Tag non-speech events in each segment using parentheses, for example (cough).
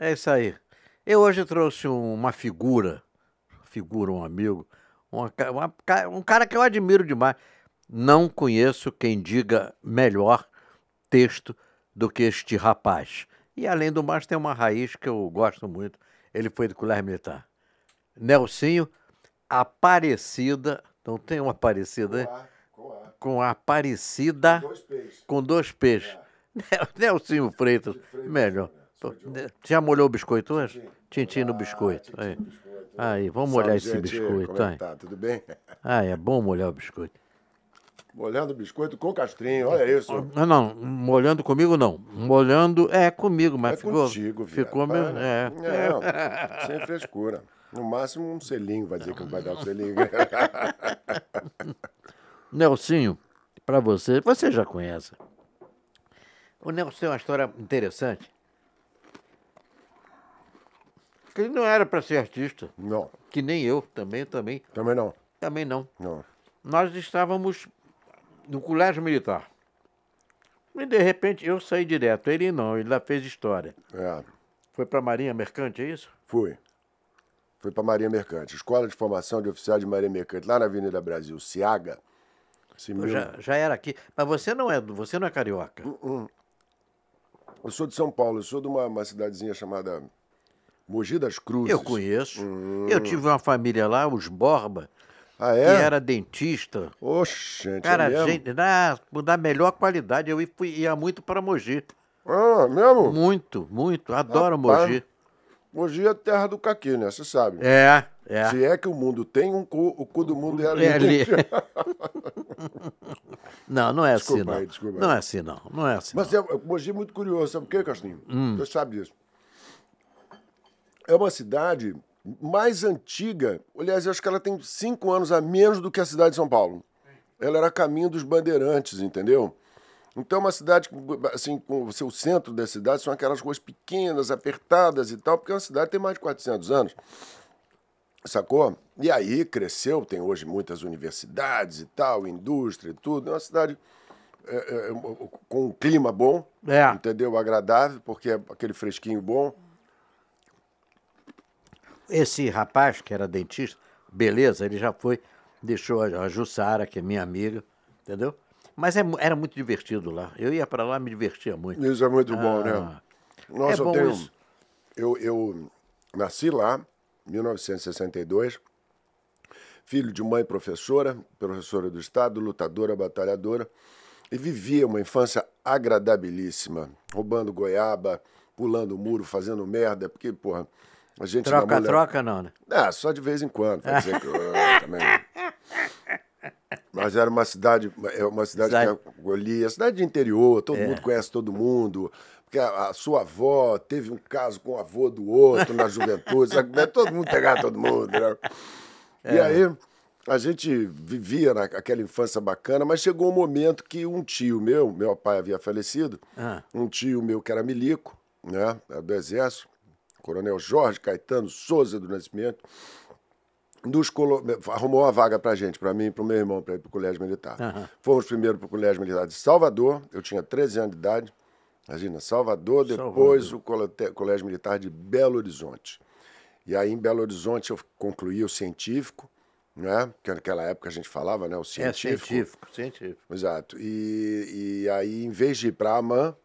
É isso aí. Eu hoje trouxe um- uma figura, figura, um amigo, uma uma um cara que eu admiro demais. Não conheço quem diga melhor texto do que este rapaz. E além do mais, tem uma raiz que eu gosto muito. Ele foi do Colégio Militar. Nelsinho, Aparecida. Não tem uma Aparecida, né? Com A. Com a Aparecida Dois peixes. com dois peixes. (laughs) Nelsinho Freitas, melhor. Pô, Já molhou o biscoito hoje? Tintim no biscoito. Aí, aí vamos molhar esse gente. biscoito. Como é tá? Tudo bem? (laughs) Ah, é bom molhar o biscoito. Molhando o biscoito com castrinho, olha isso. Não, não, molhando comigo não. Molhando é comigo, mas É ficou. contigo, viado. ficou mesmo. Para. É. Não, (laughs) sem frescura. No máximo um selinho, vai dizer que vai dar o selinho. (laughs) Nelsinho, para você, você já conhece. O Nelson tem uma história interessante. Que ele não era para ser artista, Não, que nem eu, também, também, também não. também não. Não. Nós estávamos no colégio militar. E de repente eu saí direto. Ele não, ele lá fez história. É, Foi para a Marinha Mercante, é isso? fui. Fui para Marinha Mercante, Escola de Formação de Oficiais de Marinha Mercante, lá na Avenida Brasil, Ciaga. Mil- já, já era aqui. Mas você não é, você não é carioca. Eu sou de São Paulo, eu sou de uma, uma cidadezinha chamada Mogi das Cruzes. Eu conheço. Eu tive uma família lá, os Borba, Ah, que é? era dentista. Oxe, Cara, é mesmo? gente, da, da melhor qualidade. Eu fui- ia muito para Mogi. Ah, mesmo? Muito, muito. Adoro Rapaz. Mogi. Mogi é terra do caqui, né? Você sabe. É, é. Se é que o mundo tem um cu, o cu do mundo é ali. É ali. (laughs) (laughs) Não, não é Desculpa assim, não. aí, desculpa aí. Não é assim, não. Não é assim. Mas é, Mogi é muito curioso, sabe por quê, Castinho? Hum. Você sabe disso. É uma cidade mais antiga. Aliás, eu acho que ela tem cinco anos a menos do que a cidade de São Paulo. Ela era caminho dos bandeirantes, entendeu? Então é uma cidade, assim, com o seu centro da cidade são aquelas ruas pequenas, apertadas e tal, porque é uma cidade tem mais de 400 anos. Sacou? E aí cresceu, tem hoje muitas universidades e tal, indústria e tudo. É uma cidade é, é, com um clima bom, É. entendeu? Agradável, porque é aquele fresquinho bom. Esse rapaz, que era dentista, beleza, ele já foi, deixou a Jussara, que é minha amiga, entendeu? Mas é era muito divertido lá. Eu ia para lá me divertia muito. Isso é muito bom, Ah, né? Nossa, é bom eu tenho. Eu, eu nasci lá, em 1962, filho de mãe professora, professora do Estado, lutadora, batalhadora, e vivia uma infância agradabilíssima, roubando goiaba, pulando muro, fazendo merda, porque, porra, a gente Troca, mulher- troca não, né? Ah, só de vez em quando, pra dizer que eu também. Mas era uma cidade, é uma cidade Cidade- que acolhia, cidade de interior, todo É. mundo conhece todo mundo. Porque a, a sua avó teve um caso com o avô do outro na juventude, sabe? Né? todo mundo pegava todo mundo. Né? E É. aí a gente vivia naquela infância bacana, mas chegou um momento que um tio meu, meu pai havia falecido, Ah. um tio meu que era milico, né, do Exército, Coronel Jorge Caetano Souza do Nascimento, nos colo- arrumou uma vaga pra gente, pra mim e pro meu irmão, pra ir pro Colégio Militar. Aham. Fomos primeiro pro Colégio Militar de Salvador, eu tinha 13 anos de idade, imagina, Salvador, depois o Colote- Colégio Militar de Belo Horizonte. E aí em Belo Horizonte eu concluí o científico, né, que naquela época a gente falava, né, o É científico. científico, científico. Exato. E, e aí, em vez de ir para a AMAN,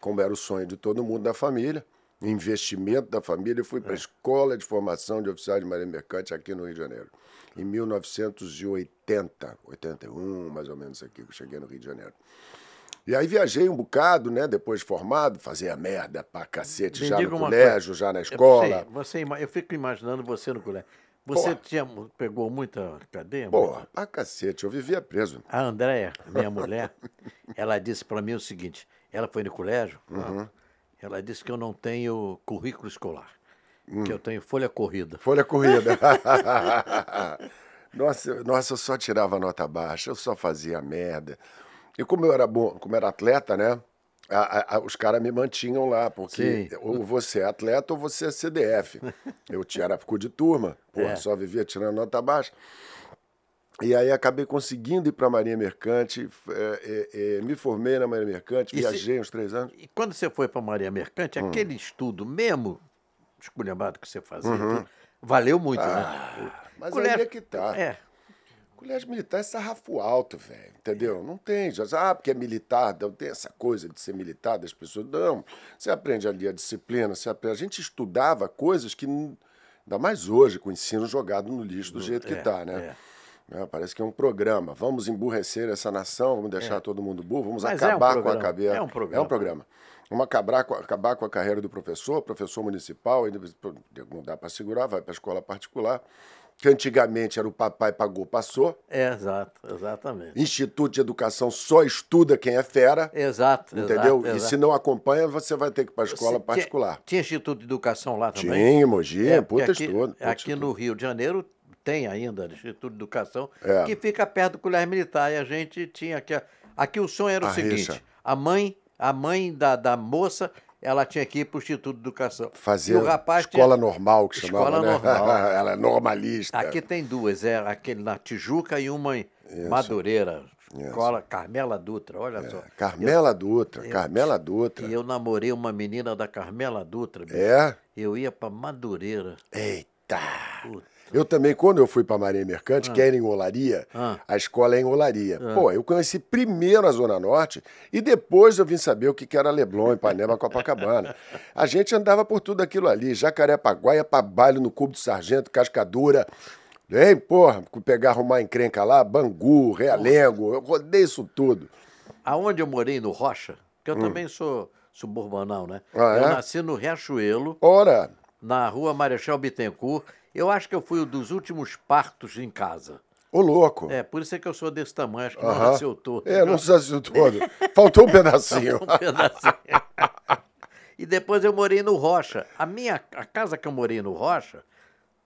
como era o sonho de todo mundo da família, investimento da família, eu fui para a Escola de Formação de Oficiais de Marinha Mercante aqui no Rio de Janeiro. Em 1980, 81, mais ou menos aqui, que eu cheguei no Rio de Janeiro. E aí viajei um bocado, né? Depois de formado, fazia merda pra cacete, Me já no colégio, coisa. já na Eu escola. sei, você, eu fico imaginando você no colégio. Você tinha, pegou muita cadeia? Porra, pra cacete, eu vivia preso. A Andréia, minha mulher, ela disse para mim o seguinte: ela foi no colégio, Uhum. Ela disse que eu não tenho currículo escolar, Hum. que eu tenho folha corrida. Folha corrida. (laughs) (laughs) nossa, nossa, eu só tirava nota baixa, eu só fazia merda. E como eu era bom, como era atleta, né? a- a- a- os caras me mantinham lá, porque Sim. ou você é atleta ou você é CDF. Eu tinha, era ficou de turma, porra, É. só vivia tirando nota baixa. E aí acabei conseguindo ir para a Marinha Mercante, é, é, é, me formei na Marinha Mercante, E se- viajei uns três anos. E quando você foi para a Marinha Mercante, Hum. aquele estudo mesmo esculhambado que você fazia, tudo, valeu muito, né? Uhum. Mas Colégio- aí é que tá. É, Colégio militar é sarrafo alto, velho. Entendeu? Não tem. Já, ah, porque é militar, não tem essa coisa de ser militar das pessoas. Não. Você aprende ali a disciplina, você aprende. A gente estudava coisas que. Ainda mais hoje, com o ensino jogado no lixo do jeito que é, tá, né? É, parece que é um programa. Vamos emburrecer essa nação, vamos deixar todo mundo burro, vamos Mas é um acabar com a cabeça. é um programa. É um programa. Vamos acabar com, acabar com a carreira do professor, professor municipal, não dá para segurar, vai para a escola particular, que antigamente era o papai pagou, passou. é, exato, exatamente. Instituto de Educação só estuda quem é fera, Exato, entendeu? exato, E exato. se não acompanha, você vai ter que ir para a escola Você- particular. Tinha, tinha Instituto de Educação lá também? Tinha, Mogi, É, puta aqui, estudo. puta aqui estudo. no Rio de Janeiro tem ainda Instituto de Educação, É. que fica perto do colégio militar. E a gente tinha aqui. Aqui o sonho era o A seguinte: rixa. a mãe, a mãe da, da moça, ela tinha que ir para o Instituto de Educação. Fazer o rapaz escola tinha- normal, que chamava, Escola né? normal. (laughs) Ela é normalista. Aqui tem duas, é aquele na Tijuca e uma em Madureira. Escola Carmela Dutra, olha só. Carmela Dutra, Carmela Dutra. E eu namorei uma menina da Carmela Dutra. bicho. É? Eu ia para Madureira. Eita! Puta. Eu também, quando eu fui para Marinha Mercante, que era em Olaria, Ah. a escola é em Olaria. Pô, eu conheci primeiro a Zona Norte e depois eu vim saber o que era Leblon, Ipanema, Copacabana. A gente andava por tudo aquilo ali, Jacarepaguá, ia pra baile no Cubo do Sargento, Cascadura. Hein, porra, pegar, arrumar encrenca lá, Bangu, Realengo, eu rodei isso tudo. Aonde eu morei no Rocha, que eu também sou suburbanal, né? Hum. Ah, eu é? nasci no Riachuelo, Ora, na rua Marechal Bittencourt. Eu acho que eu fui um dos últimos partos em casa. ô louco. É, por isso é que eu sou desse tamanho, acho que não Aham. nasceu todo. É, não nasceu todo. Faltou um pedacinho. Um pedacinho. (laughs) e depois eu morei no Rocha. A minha a casa que eu morei no Rocha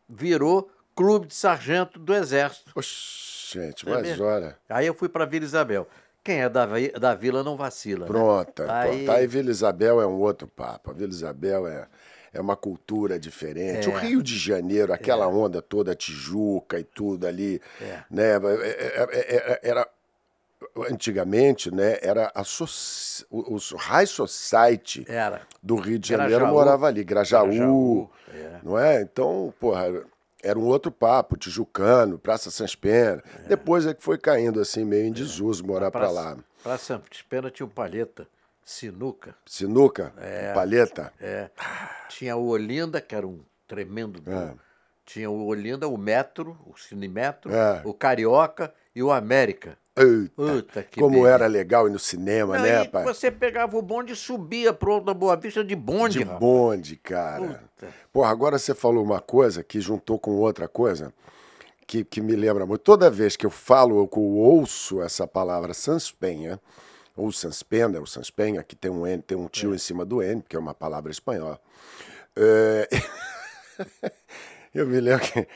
virou clube de sargento do Exército. Oxe, gente, É mas mesmo? olha. Aí eu fui para Vila Isabel. Quem é da, vi- da vila não vacila. né? Pronto. Aí- Aí... Aí Vila Isabel é um outro papo. A Vila Isabel é, é uma cultura diferente. É. O Rio de Janeiro, aquela onda toda, Tijuca e tudo ali, É. né? é- é- é- Era antigamente, né? Era a soci- o, o High Society Era. do Rio de Janeiro Grajaú. morava ali, Grajaú, Grajaú, é. não é? Então, porra, era um outro papo, Tijucano, Praça Sans Pena. Depois é que foi caindo assim meio em desuso morar pra lá. Para Pena tinha o Palheta, Sinuca. Sinuca, palheta. É. Tinha o Olinda, que era um tremendo. do- É. Tinha o Olinda, o Metro, o Cinemetro, É. o Carioca e o América. Eita, como beleza. era legal ir no cinema, Não, né, e pai? você pegava o bonde e subia pro da Boa Vista de bonde, De rapaz. bonde, cara. Puta. Porra, agora você falou uma coisa que juntou com outra coisa que, que me lembra muito. Toda vez que eu falo, ou ouço essa palavra Sanspenha, ou Sanspena, ou Sanspenha, que tem um N, tem um tio É. em cima do N, porque é uma palavra espanhola. É, (laughs) eu me lembro que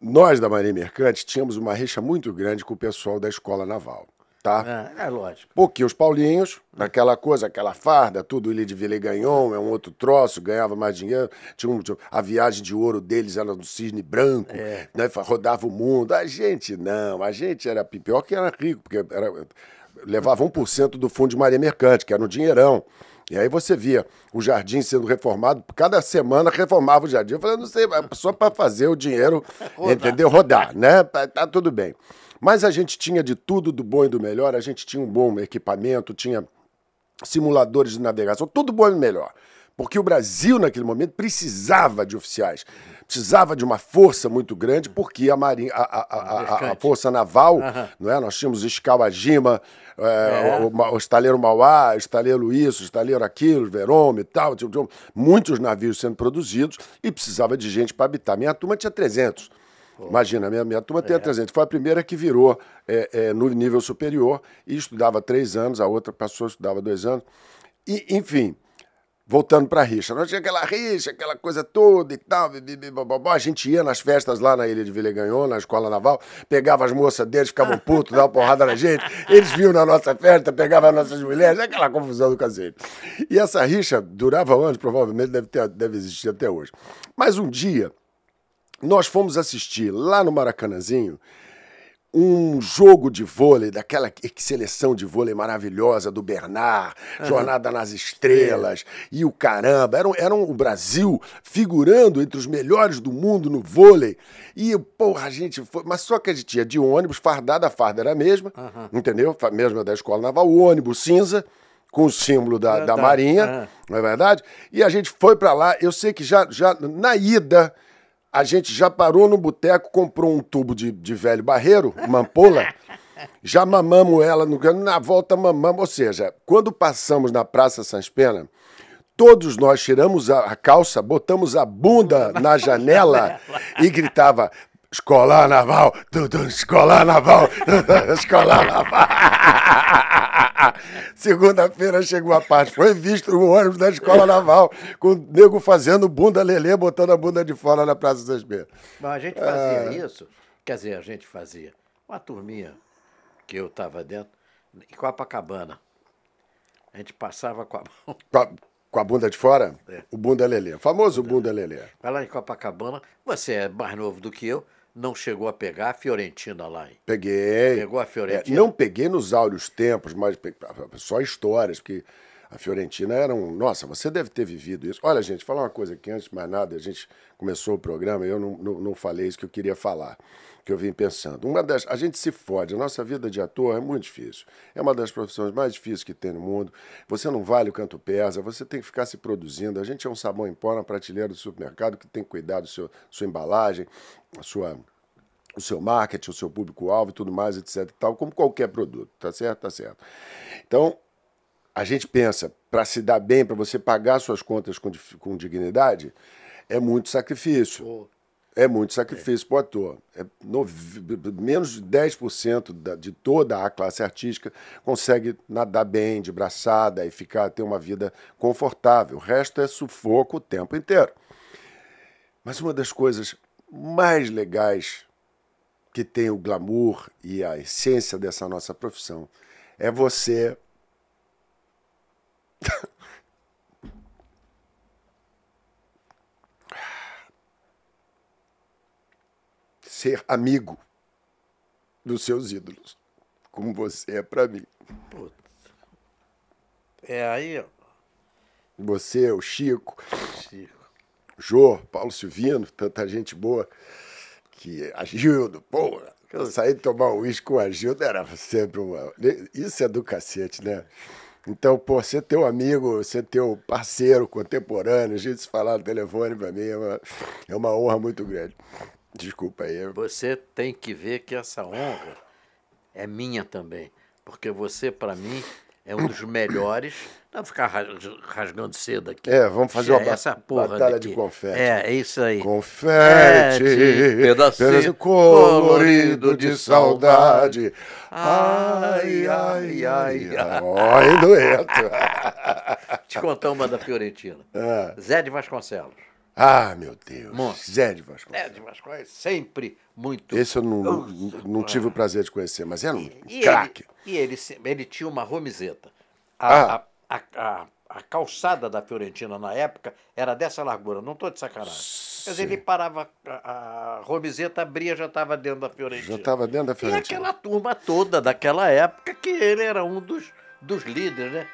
nós da Marinha Mercante tínhamos uma rixa muito grande com o pessoal da escola naval, tá? É, é lógico. Porque os Paulinhos, aquela coisa, aquela farda, tudo Ilha de Vila ganhou, é um outro troço, ganhava mais dinheiro. Tinha, um- tinha- a viagem de ouro deles era do cisne branco, É. né? Rodava o mundo. A gente não, a gente era pi- pior que era rico, porque era, levava 1% do fundo de Maria Mercante, que era um dinheirão. E aí você via o jardim sendo reformado, cada semana reformava o jardim. Eu falei, não sei, só para fazer o dinheiro, (laughs) Rodar. entendeu? Rodar, né? Tá, tá tudo bem. Mas a gente tinha de tudo, do bom e do melhor, a gente tinha um bom equipamento, tinha simuladores de navegação, tudo bom e melhor. Porque o Brasil, naquele momento, precisava de oficiais. Precisava de uma força muito grande, porque a, marinha, a, a- a-. Força Naval, não é? nós tínhamos Escawajima, é, É. o, o estaleiro Mauá, o estaleiro isso, o estaleiro aquilo, Verome e tal, muitos navios sendo produzidos e precisava de gente para habitar. Minha turma tinha 300. Imagina, minha, minha turma É. tinha 300. Foi a primeira que virou é, é, no nível superior e estudava três anos, a outra passou, estudava dois anos. E, enfim, voltando para a rixa. Nós tinha aquela rixa, aquela coisa toda e tal. A gente ia nas festas lá na Ilha de Villegagnon, na escola naval, pegava as moças deles, ficavam (laughs) putos, davam porrada na gente. Eles vinham na nossa festa, pegavam as nossas mulheres, aquela confusão do cacete. E essa rixa durava anos, provavelmente deve, ter, deve existir até hoje. Mas um dia, nós fomos assistir lá no Maracanãzinho um jogo de vôlei, daquela seleção de vôlei maravilhosa do Bernard, Jornada nas Estrelas e o caramba. Era, era o Brasil figurando entre os melhores do mundo no vôlei. E, porra, a gente foi. Mas só que a gente ia de ônibus, fardada, a farda era a mesma, entendeu? A mesma da escola naval, o ônibus cinza. Com o símbolo da, da Marinha, não é verdade? E a gente foi para lá. Eu sei que já, já na ida, a gente já parou no boteco, comprou um tubo de, de velho barreiro, uma ampola, (laughs) já mamamos ela, no, na volta mamamos. Ou seja, quando passamos na Praça Sans Pena, todos nós tiramos a, a calça, botamos a bunda na janela (laughs) e gritava Escolar Naval, tudo Escolar Naval, Escolar Naval. (laughs) Segunda-feira chegou a parte, foi visto o ônibus da Escola Naval, com o nego fazendo bunda lelê, botando a bunda de fora na Praça das Beiras. Mas a gente fazia isso, quer dizer, a gente fazia. Uma turminha que eu estava dentro, em Copacabana. A gente passava com a mão. Com a, com a bunda de fora? O bunda lelê. O famoso bunda lelê. Vai lá em Copacabana, você é mais novo do que eu, não chegou a pegar a Fiorentina lá. Hein? Peguei. Pegou a É, Fiorentina? não peguei nos áureos tempos, mas só histórias, porque a Fiorentina era um. Nossa, você deve ter vivido isso. Olha, gente, falar uma coisa aqui antes de mais nada, a gente começou o programa e eu não, não, não falei isso que eu queria falar, que eu vim pensando. Uma das. A gente se fode, a nossa vida de ator é muito difícil. É uma das profissões mais difíceis que tem no mundo. Você não vale o canto pesa, você tem que ficar se produzindo. A gente é um sabão em pó na prateleira do supermercado que tem que cuidar do seu sua embalagem, a sua o seu marketing, o seu público-alvo e tudo mais, etc. e tal, como qualquer produto, tá certo? Tá certo. Então, a gente pensa, para se dar bem, para você pagar suas contas com, com dignidade, é muito sacrifício. Pô, É muito sacrifício para o ator. É nove- menos de 10% da, de toda a classe artística consegue nadar bem, de braçada e ficar ter uma vida confortável. O resto é sufoco o tempo inteiro. Mas uma das coisas mais legais que tem o glamour e a essência dessa nossa profissão é você (laughs) ser amigo dos seus ídolos, como você é para mim. puta. É aí, ó, Você, o Chico, Chico. o Jô, Paulo Silvino, tanta gente boa, que a Gildo, eu saí tomar um uísque com a Gildo era sempre uma. Isso é do cacete, né? Então, pô, ser teu amigo, ser teu parceiro contemporâneo, a gente se falar no telefone pra mim é uma, é uma honra muito grande. Desculpa aí. Você tem que ver que essa honra é minha também. Porque você, para mim, é um dos melhores. Não ficar ras- rasgando cedo aqui. É, vamos fazer uma ba- essa porra batalha daqui. de confete. É, é isso aí. Confete, É, pedacinho pedacinho colorido de saudade. Ai, ai, ai, ai. Hein, dueto. (laughs) Te contar uma da Fiorentina. (laughs) Ah. Zé de Vasconcelos. Ah, meu Deus. Monstro. Zé de Vasconcelos. Zé de Vasconcelos, sempre muito. Esse eu não, Nossa, não tive o prazer de conhecer, mas era um E craque. ele, e ele, ele tinha uma romizeta. Ah. A, a, a, a, calçada da Fiorentina na época era dessa largura, não estou de sacanagem. Quer dizer, ele parava, a, a romizeta abria, já estava dentro da Fiorentina. Já estava dentro da E Fiorentina. aquela turma toda daquela época que ele era um dos, dos líderes, né?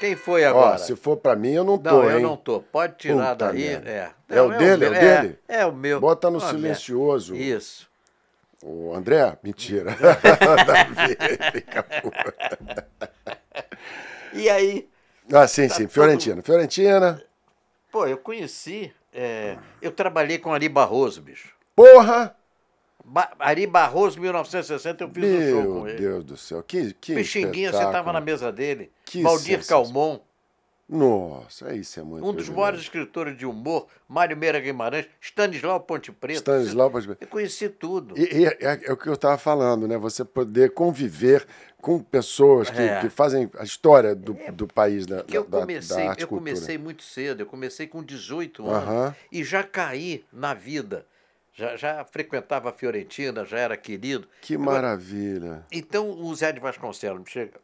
Quem foi Ó, agora? se for pra mim, eu não tô, Não, eu hein? não tô. Pode tirar Puta daí. merda. É. É o dele, é o meu, dele? É, o meu. Bota no merda. silencioso. Isso. O André? Mentira. (laughs) (laughs) Davi, fica puto. E aí, ah, sim, sim. todo- Fiorentina. Fiorentina. pô, eu conheci. é, eu trabalhei com Ari Barroso, bicho. Porra! Ba Ari Barroso, 1960, eu fiz um show Meu com ele. Deus do céu. Que, que Pixinguinha, você estava na mesa dele. Que Valdir. Calmon, Nossa, isso é muito um dos maiores escritores de humor, Mário Meira Guimarães, Stanislau Ponte Preta. Stanislau Ponte Preta. Eu conheci tudo. E, e é, é o que eu estava falando, né? Você poder conviver com pessoas que, É. que fazem a história do, do país, da, que eu da, comecei, da arte eu cultura. comecei muito cedo, eu comecei com 18 anos e já caí na vida. Já, já frequentava a Fiorentina, já era querido. Que maravilha. Então o Zé de Vasconcelos me chega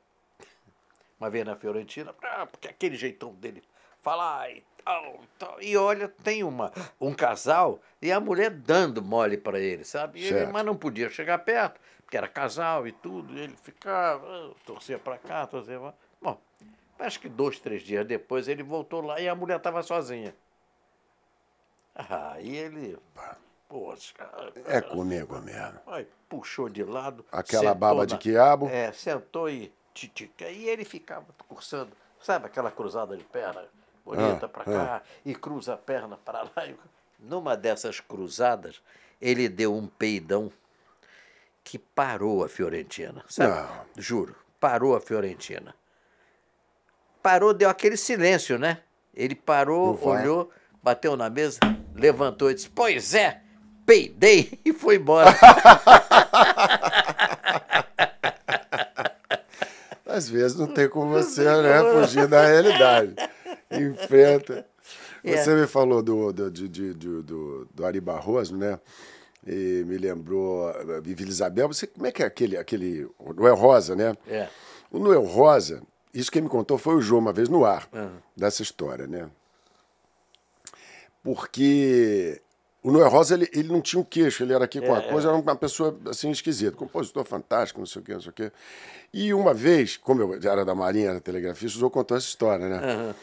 uma vez na Fiorentina, ah, porque aquele jeitão dele falar e tal, e tal. E olha, tem uma, um casal e a mulher dando mole para ele, sabe? Ele, mas não podia chegar perto, porque era casal e tudo, e ele ficava, torcia para cá, torcia pra... Bom, acho que dois, três dias depois ele voltou lá e a mulher estava sozinha. Aí ele. Pô, é comigo mesmo. Aí puxou de lado. Aquela baba de quiabo. É, sentou e titica. E ele ficava cursando, sabe aquela cruzada de perna bonita ah, para cá, ah. e cruza a perna para lá. Numa dessas cruzadas, ele deu um peidão que parou a Fiorentina, sabe? Não. Juro, parou a Fiorentina. Parou, deu aquele silêncio, né? Ele parou, olhou, bateu na mesa, levantou e disse: Pois é, peidei (laughs) e foi embora. (laughs) Às vezes não tem como você né, fugir da realidade. (laughs) Enfrenta. É. Você me falou do, do, de, de, do, do Ari Barroso, né? E me lembrou Vivi Isabel. Você, como é que é aquele, aquele Noel Rosa, né? É. O Noel Rosa, isso quem me contou foi o João uma vez no ar, uhum. dessa história, né? Porque o Noé Rosa, ele, ele não tinha o um queixo, ele era aqui com é, a coisa, é. era uma pessoa assim esquisita, compositor fantástico, não sei o quê, não sei o quê. E uma vez, como eu era da Marinha, era telegrafista, o João contou essa história, né? Uhum.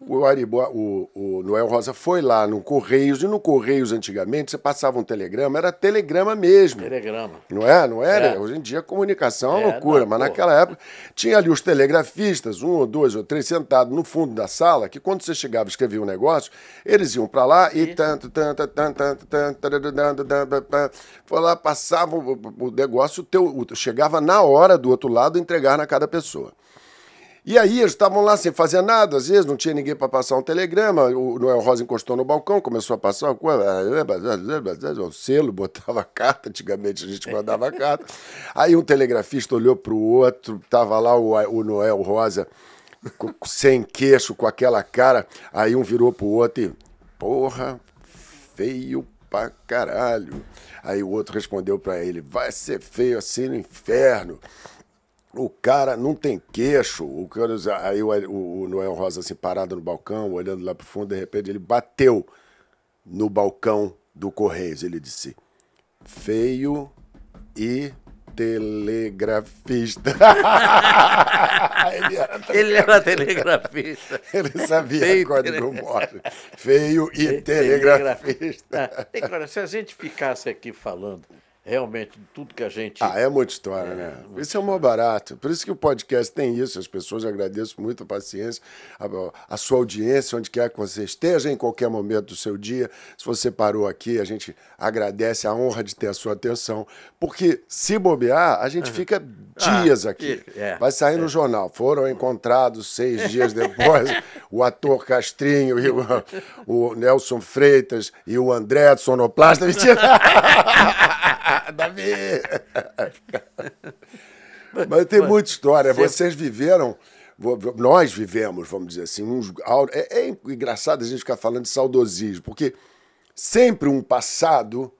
O, Aribo, o, o Noel Rosa foi lá no Correios, e no Correios antigamente você passava um telegrama, era telegrama mesmo. Telegrama. Não é? Não era? É. Hoje em dia a comunicação é uma é, loucura, não, mas pô. naquela época tinha ali os telegrafistas, um ou dois ou três sentados no fundo da sala, que quando você chegava e escrevia um negócio, eles iam para lá e tanto, tanto, tanto, tanto, tanto, foi lá, passava o negócio, o teu, chegava na hora do outro lado entregar na cada pessoa. E aí eles estavam lá sem fazer nada, às vezes não tinha ninguém para passar um telegrama. O Noel Rosa encostou no balcão, começou a passar o selo, botava carta. Antigamente a gente mandava carta. Aí um telegrafista olhou para o outro, estava lá o, o Noel Rosa sem queixo, com aquela cara. Aí um virou para o outro e, porra, feio pra caralho. Aí o outro respondeu para ele: vai ser feio assim no inferno. O cara não tem queixo. O cara, aí o, o, o Noel Rosa, assim, parado no balcão, olhando lá pro fundo, de repente ele bateu no balcão do Correios. Ele disse: feio e telegrafista. (laughs) ele, era ele era telegrafista. ele sabia Feio código morse. (laughs) Feio e telegrafista. telegrafista. se a gente ficasse aqui falando realmente tudo que a gente. Ah, é muita história, é, né? Isso é o mais barato. Por isso que o podcast tem isso. As pessoas agradeço muito a paciência, a, a, sua audiência, onde quer que você esteja, em qualquer momento do seu dia. Se você parou aqui, a gente agradece a honra de ter a sua atenção. Porque se bobear, a gente fica dias ah, aqui. É, Vai sair é. no jornal. Foram encontrados seis dias depois (laughs) o ator Castrinho e o, o Nelson Freitas e o André do Sonoplasta. (laughs) (laughs) Davi! (laughs) Mas tem muita história. Vocês viveram, nós vivemos, vamos dizer assim, uns. É, é engraçado a gente ficar falando de saudosismo, porque sempre um passado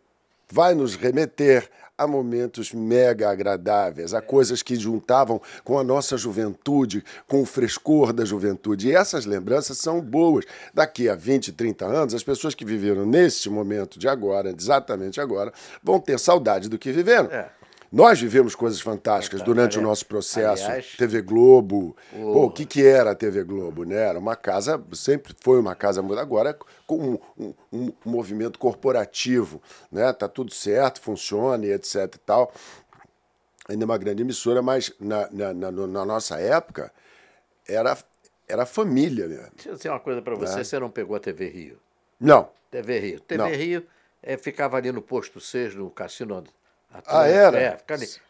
vai nos remeter a momentos mega agradáveis, a coisas que juntavam com a nossa juventude, com o frescor da juventude. E essas lembranças são boas. Daqui a 20, 30 anos, as pessoas que viveram neste momento de agora, exatamente agora, vão ter saudade do que viveram. É. Nós vivemos coisas fantásticas durante o nosso processo. Aliás, TV Globo. O... Pô, o que, que era a TV Globo? Né? Era uma casa, sempre foi uma casa, agora com um, um, um movimento corporativo. Né? Tá tudo certo, funciona e etc e tal. Ainda é uma grande emissora, mas na, na, na, na nossa época era, era família mesmo. Deixa eu dizer uma coisa para você, é. você não pegou a TV Rio? Não. TV Rio. TV não. Rio é, ficava ali no posto 6, no Cassino ah, era? É.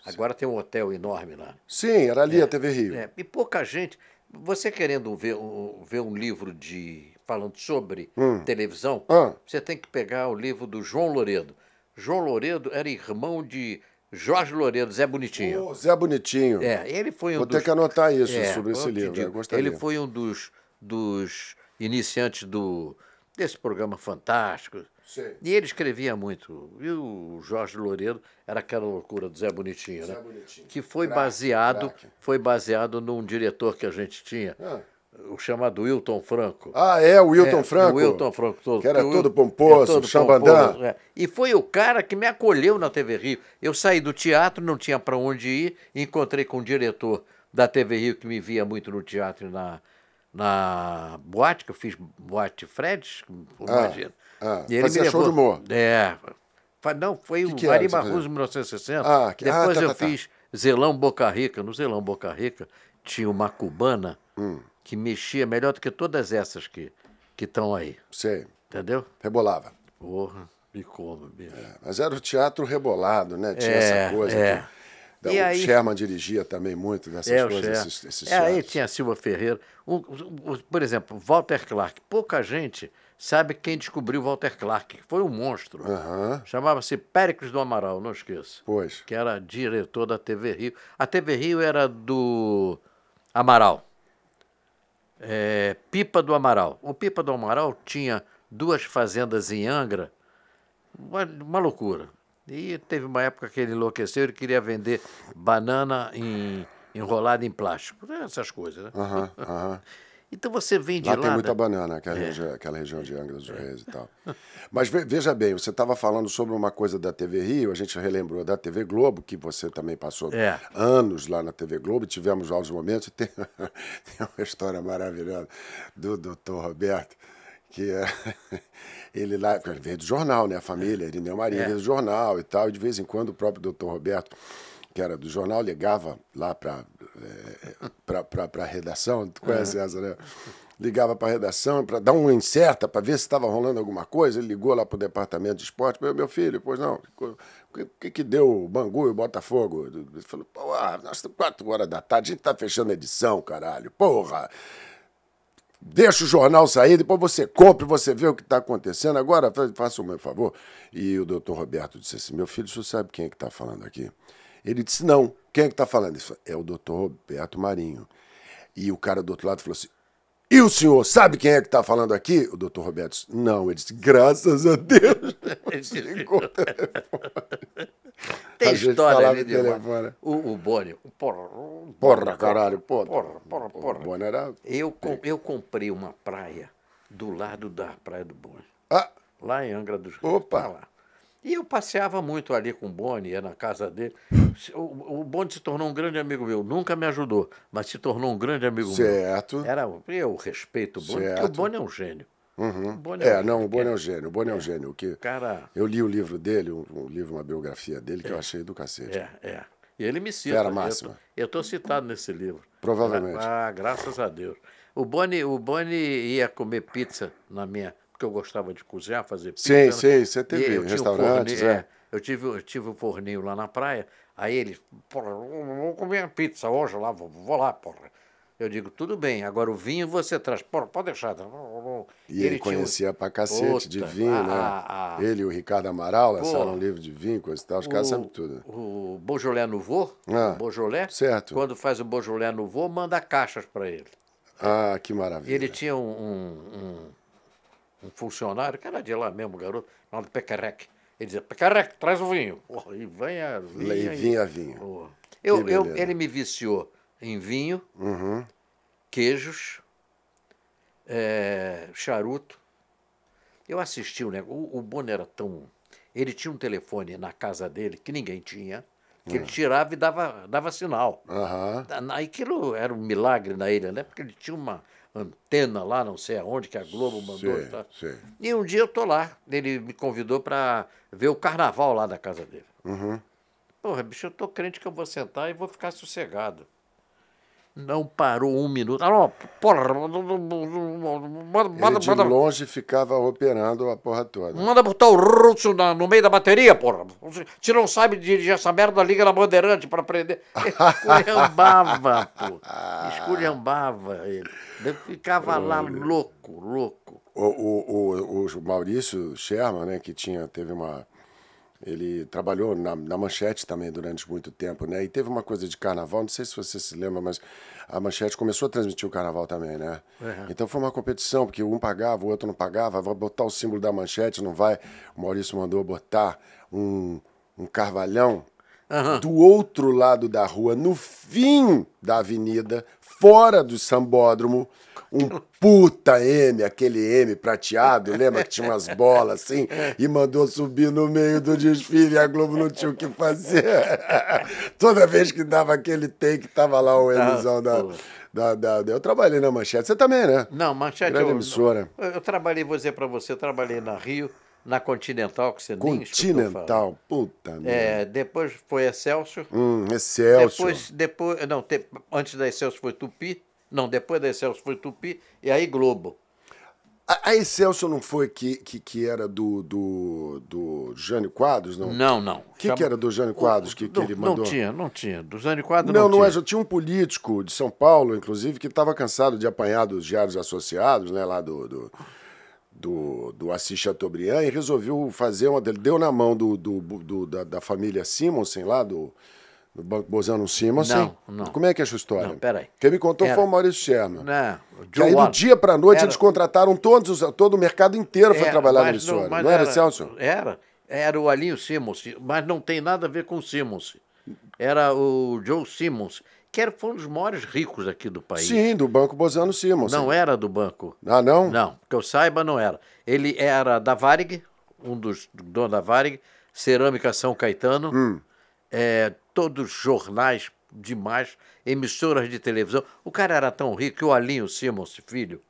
Agora tem um hotel enorme lá. Sim, era ali é, a TV Rio. É, e pouca gente. Você querendo ver um, ver um livro de falando sobre hum. televisão, ah. você tem que pegar o livro do João Loredo. João Loredo era irmão de Jorge Loredo, Zé Bonitinho. Oh, Zé Bonitinho. É, ele foi um Vou dos... ter que anotar isso é, sobre esse livro. Ele foi um dos, dos iniciantes do, desse programa fantástico. Sim. E ele escrevia muito. E o Jorge Loureiro era aquela loucura do Zé Bonitinho, Zé né? Bonitinho. Que foi crack, baseado, crack. foi baseado num diretor que a gente tinha. Ah. o chamado Wilton Franco. Ah, é, o Wilton É, Franco. O Wilton Franco todo. Que era todo pomposo, é todo chambandã. pomposo, é. E foi o cara que me acolheu na TV Rio. Eu saí do teatro, não tinha para onde ir, encontrei com o diretor da TV Rio, que me via muito no teatro e na, na boate, que eu fiz boate Freds, imagina. ah, E ele fazia me show de humor. É. Não, foi o que Ari que fazia? Barroso em 1960. Ah, que- ah, Depois tá, eu tá, tá. fiz Zelão Boca Rica. No Zelão Boca Rica tinha uma cubana Hum. que mexia melhor do que todas essas que estão aí. Sei, Entendeu? rebolava. Porra, me como, bicho. Mas era o teatro rebolado, né? Tinha É, essa coisa. é. que- da- E o aí- Sherman dirigia também muito dessas É, o coisas, esses, esses é, aí tinha Silva Ferreira. O- o- o- por exemplo, Walter Clark. Pouca gente sabe quem descobriu Walter Clark, que foi um monstro. Aham, Chamava-se Péricles do Amaral, não esqueço. pois. que era diretor da TV Rio. A TV Rio era do Amaral. É, Pipa do Amaral. O Pipa do Amaral tinha duas fazendas em Angra, uma, uma loucura. E teve uma época que ele enlouqueceu, ele queria vender banana em, enrolada em plástico, essas coisas, né? Aham, aham. (laughs) Então você vem de Lá lá. tem muita da- banana, aquela, região, aquela região de Angra dos Reis e tal. (laughs) Mas ve- veja bem, você estava falando sobre uma coisa da TV Rio, a gente relembrou da TV Globo, que você também passou É. anos lá na TV Globo, tivemos vários momentos, e tem, (laughs) tem uma história maravilhosa do doutor Roberto, que é, (laughs) ele lá, ele veio do jornal, né? A família, Irineu Maria É. veio do jornal e tal, e de vez em quando o próprio doutor Roberto, que era do jornal, ligava lá para para a redação, tu conhece essa, né? Ligava para a redação para dar uma incerta, para ver se estava rolando alguma coisa. Ele ligou lá para o departamento de esporte. Meu, meu filho, pois não, o que, que deu o Bangu e o Botafogo? Ele falou, pô, ah, nós estamos quatro horas da tarde, a gente está fechando a edição, caralho, porra. Deixa o jornal sair, depois você compra e você vê o que está acontecendo. Agora, fa- faça o meu favor. E o doutor Roberto disse assim: Meu filho, o senhor sabe quem é que está falando aqui? Ele disse: Não. Quem é que está falando? Ele falou, é o doutor Roberto Marinho. E o cara do outro lado falou assim: E o senhor sabe quem é que está falando aqui? O doutor Roberto disse: Não. Ele disse: Graças a Deus. (laughs) Desligou o telefone. Tem A história ali de telefone. O, o Boni. Porra, Porra, caralho, porra. Porra, porra, porra. O Boni era. Eu, com- eu comprei uma praia do lado da Praia do Boni, Ah, lá em Angra dos Reis. Opa! tá lá. E eu passeava muito ali com o Boni, ia na casa dele. O, o Boni se tornou um grande amigo meu. Nunca me ajudou, mas se tornou um grande amigo certo. meu. Era, eu respeito o Boni, porque o Certo. Boni é um gênio. O Boni É, um não, o Boni é um gênio. O Boni é um gênio. O que... Cara, Eu li o livro dele, um, um livro, uma biografia dele, que eu achei do cacete. é, é. E ele me cita. Tô- máxima. Eu estou citado nesse livro. Provavelmente. Ah, graças a Deus. O Boni, o Boni ia comer pizza na minha. Porque eu gostava de cozinhar, fazer pizza. Sim, né? sim, você teve E eu tinha um restaurantes, forninho, é. Eu tive, eu tive um forninho lá na praia. Aí ele, porra, vou comer uma pizza hoje lá, vou, vou lá, porra. Eu digo, tudo bem, agora o vinho você traz. Porra, pode deixar. E ele, tinha um- conhecia pra cacete de Puta, vinho, a- né? a- a- Ele e o Ricardo Amaral lançaram um livro de vinho, coisa e tal. Os caras sabem tudo. O Beaujolais Nouveau, Ah, o Beaujolais, certo. quando faz o Beaujolais Nouveau, manda caixas para ele. Ah, que E maravilha. ele tinha um, um, um- um funcionário, que era de lá mesmo, garoto, chamado Pecarec. Ele dizia, Pecarec, traz o vinho. E venha vinho. E vinho a vinho. Eu, eu, ele me viciou em vinho, Uhum. queijos, eh, charuto. Eu assisti o negócio. O, o Bono era tão. Ele tinha um telefone na casa dele que ninguém tinha, que ele tirava e dava, dava sinal. Na- Aquilo era um milagre na ilha, né? Porque ele tinha uma antena lá, não sei aonde, que a Globo mandou. Sei, tá? sei. E um dia eu tô lá, ele me convidou para ver o carnaval lá da casa dele. Uhum. Porra, bicho, eu tô crente que eu vou sentar e vou ficar sossegado. Não parou um minuto. Ah, não, porra, manda, de manda, longe ficava operando a porra toda. manda botar o russo na- no meio da bateria, porra. Você não sabe dirigir essa merda, liga na bandeirante para aprender. (laughs) Esculhambava, pô. Esculhambava ele. Ficava lá louco, louco. O, o, o, o Maurício Sherman, né, que tinha, teve uma. Ele trabalhou na, na Manchete também durante muito tempo, né? E teve uma coisa de carnaval, não sei se você se lembra, mas a Manchete começou a transmitir o carnaval também, né? Então foi uma competição, porque um pagava, o outro não pagava, vai botar o símbolo da Manchete, não vai. O Maurício mandou botar um, um carvalhão do outro lado da rua, no fim da avenida, fora do sambódromo um puta M, aquele M prateado, lembra que tinha umas bolas assim, e mandou subir no meio do desfile e a Globo não tinha o que fazer. (laughs) Toda vez que dava aquele take, tava lá o Mzão da, da, da, da- Eu trabalhei na Manchete, você também, né? Não, Manchete... Grande eu, emissora. Eu, eu trabalhei, vou dizer para você, eu trabalhei na Rio, na Continental, que você. Continental, puta merda. É, depois foi Excelsior. Hum, Excelsior. Depois, depois, não, te- antes da Excelsior foi Tupi. Não, depois da Excelsior foi Tupi. E aí Globo. A, a Excelsior não foi que, que, que era do, do, do Jânio Quadros, não? Não, não. O que, que era do Jânio Quadros que, que não, ele mandou? Não tinha, não tinha. Do Zânio Quadro Não, não, não é. tinha. Já tinha um político de São Paulo, inclusive, que estava cansado de apanhar dos diários associados, né, lá do, do, do, do Assis Chateaubriand, e resolveu fazer uma. Ele deu na mão do, do, do- da, da família Simonsen, lá do, do Banco Bozano Simonsen. Não, não. Como é que é essa história? Não, peraí. Quem me contou Era. foi o Maurício Sherman. Não, Joe aí, do dia para noite, Era- eles contrataram todos, os- todo o mercado inteiro para Era, trabalhar na emissora. Não, mas era Excelsior? Era. Era o Alinho Simmons, mas não tem nada a ver com o Simmons. Era o Joe Simmons, que era, foi um dos maiores ricos aqui do país. Sim, do Banco Bozano Simonsen. Não era do banco. Ah, não? Não, que eu saiba, não era. Ele era da Varig, um dos donos da Varig, Cerâmica São Caetano, Hum. é, todos os jornais demais, emissoras de televisão. O cara era tão rico que o Alinho Simons, filho,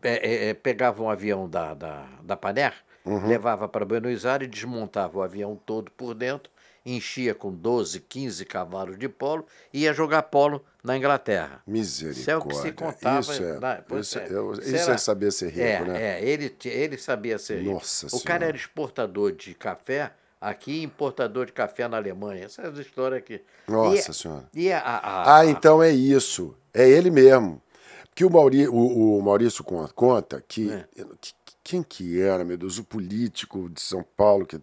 é, é, é, pegava um avião da, da, da Paner, Uhum. levava para Buenos Aires, desmontava o avião todo por dentro, enchia com 12, 15 cavalos de polo e ia jogar polo na Inglaterra. Misericórdia. Isso é o que se contava. Isso é, na- pois isso, é. é, Isso é saber ser rico, é, né? É, ele, ele sabia ser rico. Nossa O cara Senhora. era exportador de café aqui e importador de café na Alemanha. Essas histórias aqui. Nossa e, Senhora. E a, a- Ah, a- então é isso. É ele mesmo. Porque o, Mauri, o, o Maurício con- conta que, É. que- Quem que era, meu Deus? O político de São Paulo que,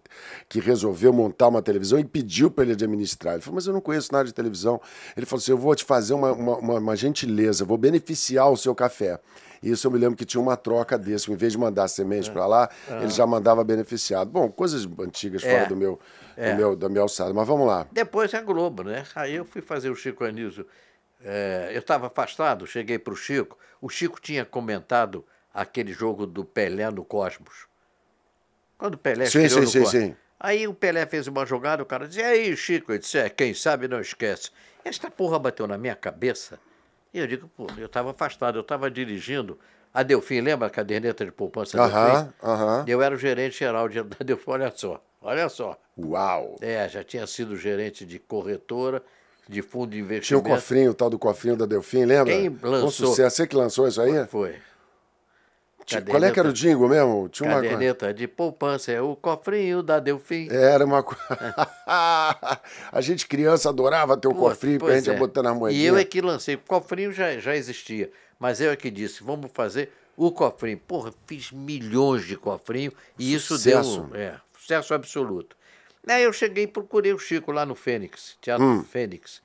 que resolveu montar uma televisão e pediu para ele administrar. Ele falou, mas eu não conheço nada de televisão. Ele falou assim: eu vou te fazer uma, uma, uma- gentileza, vou beneficiar o seu café. E Isso eu me lembro que tinha uma troca desse. Em vez de mandar semente para lá, ele já mandava beneficiado. Bom, coisas antigas É. fora do meu, do meu, da minha alçada. Mas vamos lá. Depois é a Globo, né? Aí eu fui fazer o Chico Anísio. É, eu estava afastado, cheguei para o Chico. O Chico tinha comentado aquele jogo do Pelé no Cosmos. Quando o Pelé Sim, sim, no sim, sim. Aí o Pelé fez uma jogada, o cara dizia, aí, Chico? Eu disse, é, quem sabe não esquece. Esta porra bateu na minha cabeça. E eu digo, pô, eu estava afastado, eu estava dirigindo. A Delfim, lembra a caderneta de poupança da Aham, Delfim? aham. Eu era o gerente geral de, da Delfim, olha só, olha só. Uau! É, já tinha sido gerente de corretora, de fundo de Tinha um investimento. cofrinho, o tal do cofrinho da Delfim, lembra? Quem Com lançou? sucesso. Você que lançou isso aí? Foi. Tinha- Qual é que era o jingle mesmo? Tinha uma... Caderneta de poupança, é o cofrinho da Delfim. Era uma coisa. (laughs) a gente criança adorava ter o Pô, cofrinho, porque a pois gente é. botando as E moedinhas. eu é que lancei. O cofrinho já, já existia, mas eu é que disse, vamos fazer o cofrinho. Porra, fiz milhões de cofrinho e isso Sucesso. deu é, sucesso absoluto. Aí eu cheguei e procurei o Chico lá no Fênix, Teatro Hum. Fênix.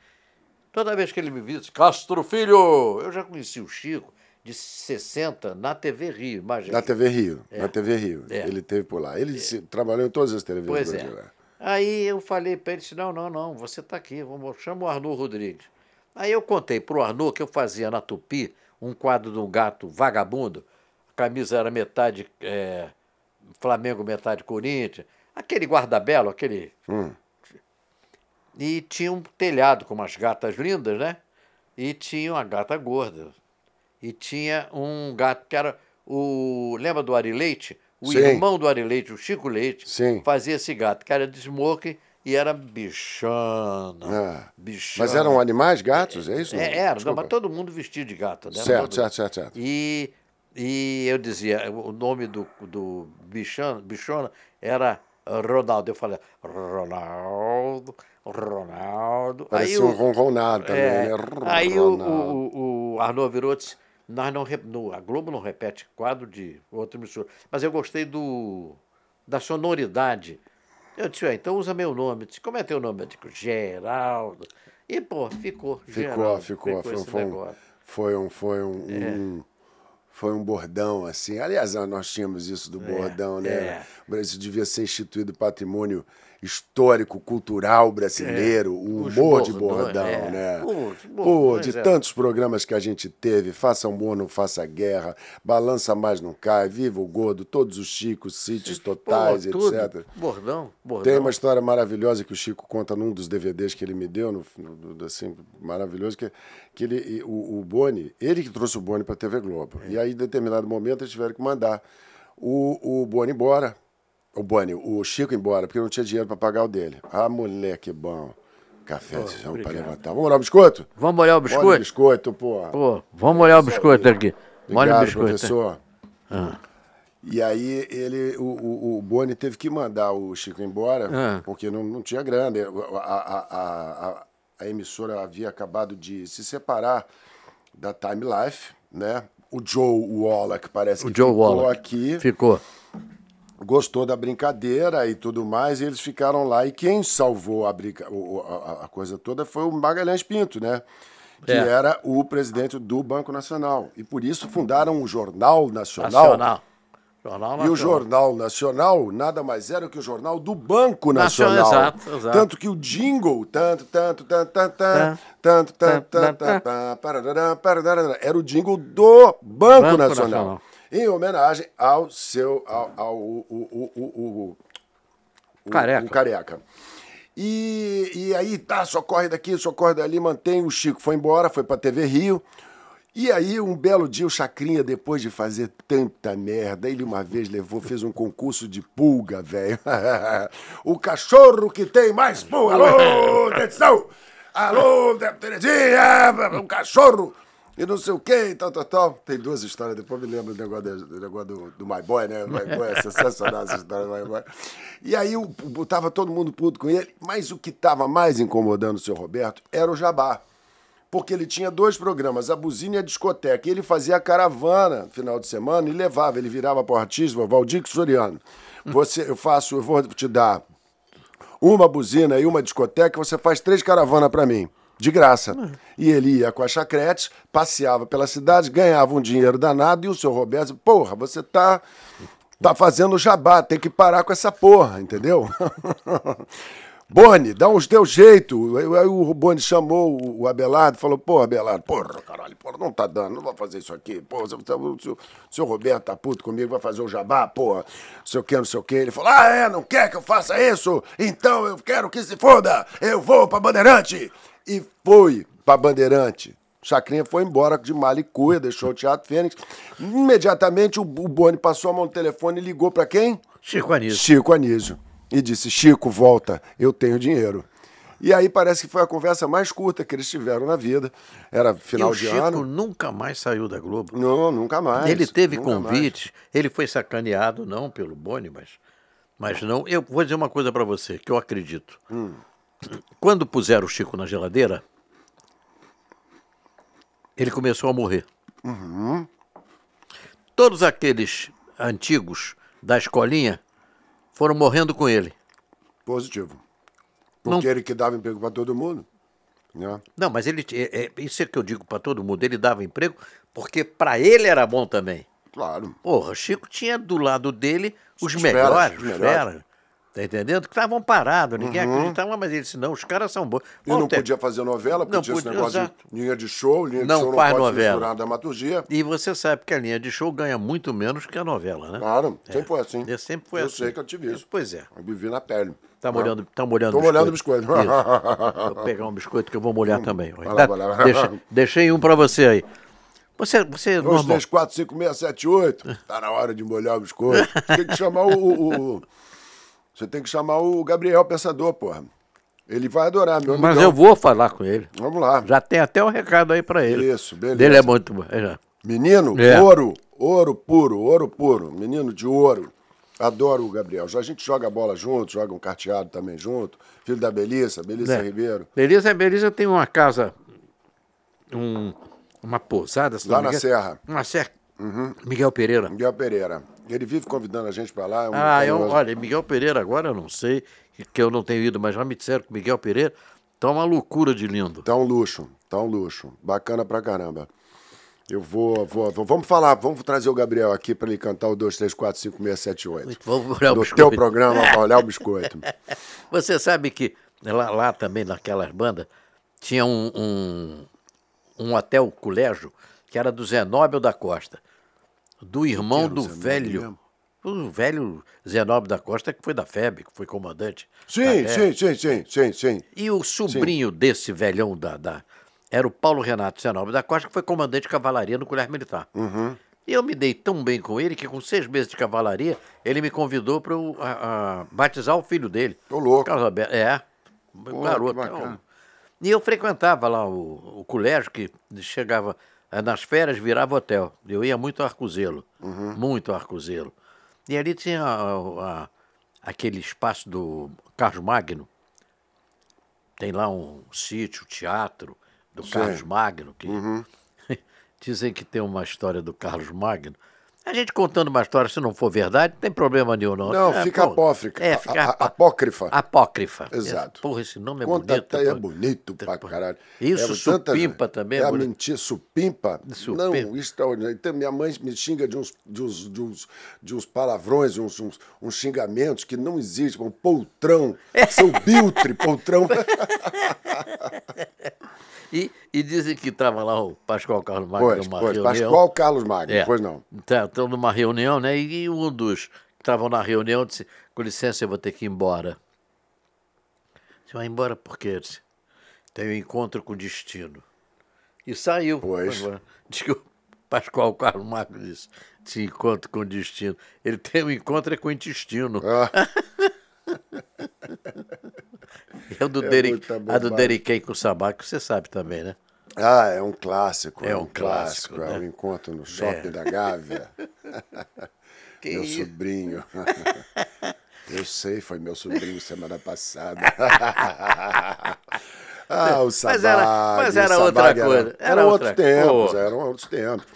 Toda vez que ele me visita, Castro Filho! Eu já conheci o Chico de 60 na TV Rio, imagina. Na TV Rio. Na TV Rio. É. Ele teve por lá. Ele se- trabalhou em todas as televisões Pois é. brasileiras. Aí eu falei para ele, disse, não, não, não, você está aqui, vamos, chama o Arnaud Rodrigues. Aí eu contei para o Arnaud que eu fazia na Tupi um quadro de um gato vagabundo, a camisa era metade é, Flamengo, metade Corinthians, aquele guarda-belo, aquele... Hum. E tinha um telhado com umas gatas lindas, né? E tinha uma gata gorda. E tinha um gato que era o... Lembra do Ari Leite? O Sim. irmão do Ari Leite, o Chico Leite, Sim. fazia esse gato, que era de smoking e era bichana. Ah. bichana. Mas eram animais, gatos? É isso? É, era, não, mas todo mundo vestido de gato. Né? Certo, Todo- certo, certo, certo. E, e eu dizia, o nome do, do bichana, bichona era Ronaldo. Eu falei, Ronaldo, Ronaldo. Parecia o- um ronronado também, é, né? Aí o, Ronaldo. o, o Arnaud virou e disse, nós não, no- a Globo não repete quadro de outra emissora, mas eu gostei do, da sonoridade. Eu disse, "Ué, então usa meu nome. Eu disse, como é teu nome? Eu disse, Geraldo. E, pô, ficou. Ficou, Geraldo, ficou. Foi, esse foi, um, foi um. Foi um, um- foi um bordão, assim. Aliás, nós tínhamos isso do bordão, né? é. O Brasil devia ser instituído patrimônio histórico, cultural brasileiro, o Os humor de bordão, é. né? Pô, de é. tantos programas que a gente teve, Faça Amor, Não Faça Guerra, Balança Mais Não Cai, Viva o Gordo, todos os Chicos, Sítios Totais, Pô, etc. Bordão, bordão. Tem uma história maravilhosa que o Chico conta num dos DVDs que ele me deu, no, no- assim, maravilhoso, que, que ele, o, o Boni, ele que trouxe o Boni para a TV Globo. E aí, em determinado momento, eles tiveram que mandar o, o Boni embora, o Boni, o Chico embora, porque não tinha dinheiro para pagar o dele. Ah, moleque bom. Café de chão para levantar. Vamos olhar o biscoito? Vamos olhar o Olha o biscoito? biscoito, pô. Pô, vamos olhar o biscoito aqui. Olha o biscoito. professor. Ah. E aí ele, o, o, o Boni teve que mandar o Chico embora, Ah. porque não, não tinha grana. A, a, a, a, a emissora havia acabado de se separar da Time Life, né? O Joe Wallach parece O que Joe ficou Wallach. aqui, Ficou gostou da brincadeira e tudo mais, e eles ficaram lá. E quem salvou a, brinca... a coisa toda foi o Magalhães Pinto, né? que é. era o presidente do Banco Nacional. E por isso fundaram o Jornal Nacional. Nacional. Jornal Nacional. E o Jornal Nacional nada mais era que o Jornal do Banco Nacional. Nacional exato, exato. Tanto que o jingle, tanto, tanto, tanto, tanto, tanto, tanto, tanto, era o jingle do Banco, Banco Nacional. Nacional. Em homenagem ao seu, ao, ao o, o, o, o, o, Careca. o careca. E, e aí, tá, só corre daqui, só corre dali, mantém. O Chico foi embora, foi pra TV Rio. E aí, um belo dia, o Chacrinha, depois de fazer tanta merda, ele uma vez levou, fez um concurso de pulga, velho. (laughs) o cachorro que tem mais pulga. Alô, (laughs) atenção! Alô, Terezinha! Um cachorro! E não sei o que, e tal, tal, tal. Tem duas histórias, depois me lembro do negócio, do, negócio do, do My Boy, né? My Boy é sensacional essa história do My Boy. E aí, o, o, tava todo mundo puto com ele, mas o que tava mais incomodando o seu Roberto era o Jabá porque ele tinha dois programas, a buzina e a discoteca. E ele fazia a caravana no final de semana e levava, ele virava para o artista, Valdir Soriano. Você, eu faço, eu vou te dar uma buzina e uma discoteca, você faz três caravanas para mim, de graça. E ele ia com a chacrete, passeava pela cidade, ganhava um dinheiro danado e o seu Roberto, porra, você tá tá fazendo jabá, tem que parar com essa porra, entendeu? (laughs) Boni, dá uns teu jeito. Aí o Boni chamou o- Abelardo e falou: Pô, Abelardo, porra, caralho, porra, não tá dando, não vou fazer isso aqui. Pô, o seu, seu Roberto tá puto comigo, vai fazer o jabá, porra, não sei o que, não sei o que. Ele falou: Ah, é, não quer que eu faça isso? Então eu quero que se foda, eu vou pra Bandeirante. E foi pra Bandeirante. Chacrinha foi embora de malicuia, deixou o Teatro Fênix. Imediatamente o, o Boni passou a mão no telefone e ligou pra quem? Chico Anísio. Chico Anísio. E disse: Chico, volta, eu tenho dinheiro. E aí parece que foi a conversa mais curta que eles tiveram na vida. Era E final o de Chico ano. nunca mais saiu da Globo. Não, nunca mais. ele teve nunca mais. convite, ele foi sacaneado, não pelo Boni, mas, mas não. Eu vou dizer uma coisa para você, que eu acredito. Hum. Quando puseram o Chico na geladeira, ele começou a morrer. Uhum. Todos aqueles antigos da escolinha foram morrendo com ele. Positivo. Não- Porque ele que dava emprego para todo mundo. Né? Não, mas ele é, é- isso é que eu digo para todo mundo, ele dava emprego porque para ele era bom também. Claro. Porra, Chico tinha do lado dele os, Os melhores, os melhores. Uhum. Tá entendendo? Que estavam parados, ninguém acreditava, mas ele disse, não, os caras são bons. E não podia fazer novela, porque Não tinha esse podia, negócio exato. de linha de show, linha Não de show faz não pode novela. a dramaturgia. E você sabe que a linha de show ganha muito menos que a novela, né? Claro, sempre foi assim. É, sempre foi eu assim. sei que eu tive isso. Pois é. Eu vivi na pele. Tá Né? molhando, tá molhando Tô molhando o biscoito. Isso. (laughs) Vou pegar um biscoito que eu vou molhar também. Vai lá, vai lá. Deixa- deixei um para você aí. Você, você 2, normal, 3, 4, 5, 6, 7, 8. Tá na hora de molhar o biscoito. Tem que chamar o, o- o- Você tem que chamar o Gabriel Pensador, porra. Ele vai adorar, meu mas amigão. eu vou falar com ele. Vamos lá. Já tem até o recado aí para ele. Isso, beleza. Dele é muito bom. é. Menino, É. ouro. Ouro puro, ouro puro. Menino de ouro. Adoro o Gabriel. Já a gente joga bola junto, joga um carteado também junto. Filho da Belissa, Belissa É. Ribeiro. Beleza, Beleza tem uma casa, um- uma pousada, Lá na engano. Serra. Uma serra. Miguel Pereira. Miguel Pereira. Ele vive convidando a gente pra lá. é um Ah, eu, carinhoso. olha, Miguel Pereira agora eu não sei, que eu não tenho ido, mas já me disseram que Miguel Pereira tá uma loucura de lindo. Tá um luxo, tá um luxo. Bacana pra caramba. Eu vou, vou, vou- Vamos falar, vamos trazer o Gabriel aqui pra ele cantar o 2, 3, 4, 5, 6, 7, 8. Vamos olhar o Do biscoito. teu programa, pra olhar o biscoito. (laughs) Você sabe que lá, lá também, naquelas bandas, tinha um, um, um hotel colégio que era do Zenóbio da Costa, do irmão do velho. mesmo? O velho Zenóbio da Costa, que foi da FEB, que foi comandante. Sim, sim, sim, sim, sim, sim. E o sobrinho desse velhão da, da- era o Paulo Renato Zenóbio da Costa, que foi comandante de cavalaria no Colégio Militar. Uhum. E eu me dei tão bem com ele que, com seis meses de cavalaria, ele me convidou para batizar o filho dele. Tô louco. Carlos Alberto. É, garoto. que bacana. E eu frequentava lá o, o colégio, que chegava nas férias, virava hotel. Eu ia muito ao Arcozelo, Uhum. muito ao Arcozelo. E ali tinha a- a- aquele espaço do Carlos Magno. Tem lá um sítio, teatro do Sim. Carlos Magno, que (laughs) dizem que tem uma história do Carlos Magno. A gente contando uma história, se não for verdade, não tem problema nenhum, não. Não, É, fica pô, apócrifa. É, A- fica a- apó- apócrifa. Apócrifa. Exato. Porra, esse nome é Conta bonito. até é bonito pra caralho. Isso, É, tanta- supimpa também é É a mentira, supimpa? Supimpa. Não, extraordinário. Então, minha mãe me xinga de uns, de uns, de uns, de uns palavrões, uns, uns, uns xingamentos que não existem. Um poltrão, (laughs) seu biltre, poltrão. (laughs) E, e dizem que estava lá o Pascoal Carlos Magno pois, numa pois. reunião. Pascoal Carlos Magno, É. pois não. Tá, Estão numa reunião, né? E um dos que estavam na reunião disse: Com licença, eu vou ter que ir embora. Você vai embora por quê? Disse, Tenho um encontro com o destino. E saiu. Pois. (laughs) Diz que o Pascoal Carlos Magno disse: Esse encontro com o destino. Ele tem um encontro é com o intestino. Ah, (laughs) (laughs) É o do É muita a do. Deriquei com o Sabá, que você sabe também, né? ah, é um clássico. É É um um clássico. clássico, É um né? encontro no shopping É. da Gávea. (laughs) Que meu isso? sobrinho. (laughs) Eu sei, foi meu sobrinho semana passada. ah, o Sabag, era- mas era outra coisa, era Eram outra- outros tempos, Pô. eram outros tempos.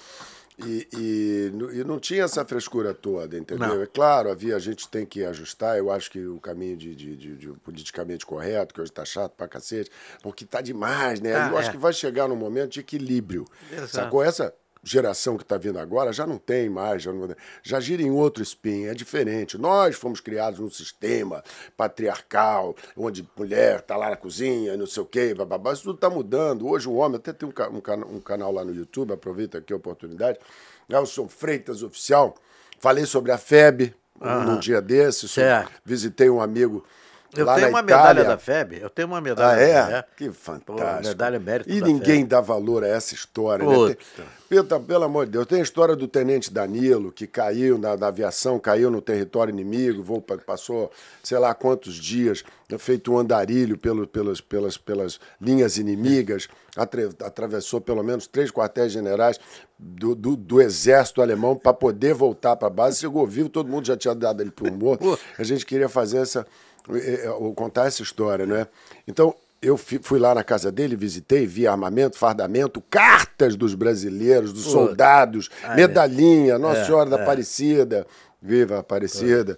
E, e, e não tinha essa frescura toda, entendeu? Não. É claro, havia, a gente tem que ajustar. Eu acho que o caminho de, de, de- de politicamente correto, que hoje está chato pra cacete, porque tá demais, né? Ah, eu acho é. que vai chegar num momento de equilíbrio. Exato. Sacou? Essa geração que está vindo agora já não tem mais, já, não- já gira em outro spin, é diferente. Nós fomos criados num sistema patriarcal, onde mulher está lá na cozinha, e não sei o quê, bababá. Isso tudo está mudando. Hoje o homem, até tem um, um um canal lá no YouTube, aproveita aqui a oportunidade, Nelson Freitas Oficial. Falei sobre a FEB num dia desses, Certo. visitei um amigo Eu tenho uma Itália. medalha da FEB. Eu tenho uma medalha Ah, da é? FEB. Que Pô, fantástico. medalha mérito E da ninguém FEB. dá valor a essa história, Puta. né? Tem- Pelo, pelo amor de Deus, tem a história do tenente Danilo, que caiu na, na aviação, caiu no território inimigo, voo, pa- passou sei lá quantos dias, feito um andarilho pelo, pelas, pelas, pelas linhas inimigas, atre- atravessou pelo menos três quartéis generais do, do, do exército alemão para poder voltar para a base. Chegou vivo, todo mundo já tinha dado ele por morto. A gente queria fazer essa, contar essa história, né? Então, eu fui lá na casa dele, visitei, vi armamento, fardamento, cartas dos brasileiros, dos soldados, medalhinha, Nossa É, Senhora da é. Aparecida, viva Aparecida.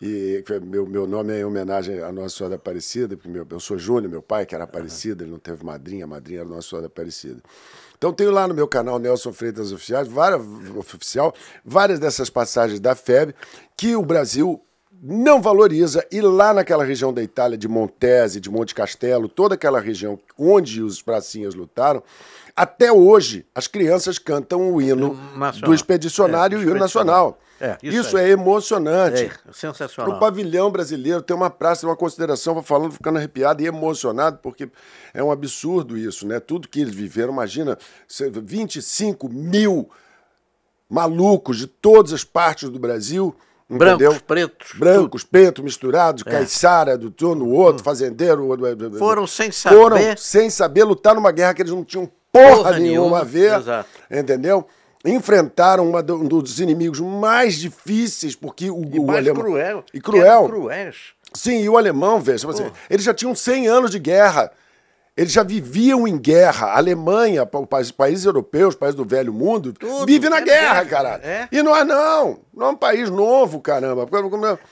E que meu, meu nome é em homenagem à Nossa Senhora da Aparecida, porque meu, eu sou Júnior, meu pai, que era Aparecida, ele não teve madrinha, a madrinha era Nossa Senhora da Aparecida. Então tenho lá no meu canal Nelson Freitas Oficiais, várias, oficial, várias dessas passagens da FEB que o Brasil não valoriza. E lá naquela região da Itália, de Montese, de Monte Castelo, toda aquela região onde os pracinhas lutaram, até hoje as crianças cantam o hino Nacional. do expedicionário É, e o hino nacional. É, isso isso é emocionante. É, sensacional. No pavilhão brasileiro tem uma praça, uma consideração, vou falando, ficando arrepiado e emocionado, porque é um absurdo isso, né? Tudo que eles viveram, imagina, cê- 25 mil malucos de todas as partes do Brasil, Brancos, entendeu? pretos. Brancos, pretos, misturados, caiçara do um no outro, fazendeiro. tudo. Foram sem saber. Foram sem saber lutar numa guerra que eles não tinham porra, Porra nenhuma, a ver. exato. Entendeu? Enfrentaram uma um dos inimigos mais difíceis, porque o, E o mais alemão. cruel. E que cruel. cruéis. Sim, e o alemão, tipo assim, eles já tinham 100 anos de guerra. Eles já viviam em guerra. A Alemanha, os países europeus, os países do velho mundo, Tudo, vive na é guerra, guerra, cara. é. E nós não. Não é um país novo, caramba.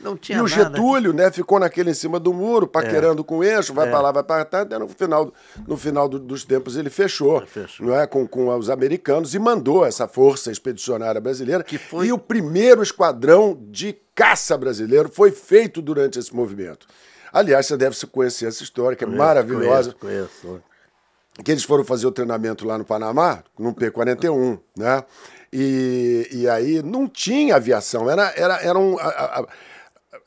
Não tinha e o nada. Getúlio, né, ficou naquele em cima do muro, paquerando com o eixo, vai É. pra lá, vai pra cá. Até no final, no final do- dos tempos ele fechou, Fechou. Não é, com, com os americanos e mandou essa força expedicionária brasileira. Que foi- E o primeiro esquadrão de caça brasileiro foi feito durante esse movimento. Aliás, você deve conhecer essa história, que é maravilhosa. Conheço, conheço. Que eles foram fazer o treinamento lá no Panamá, no P-41, né? E, e aí não tinha aviação, era, era, eram a, a, a,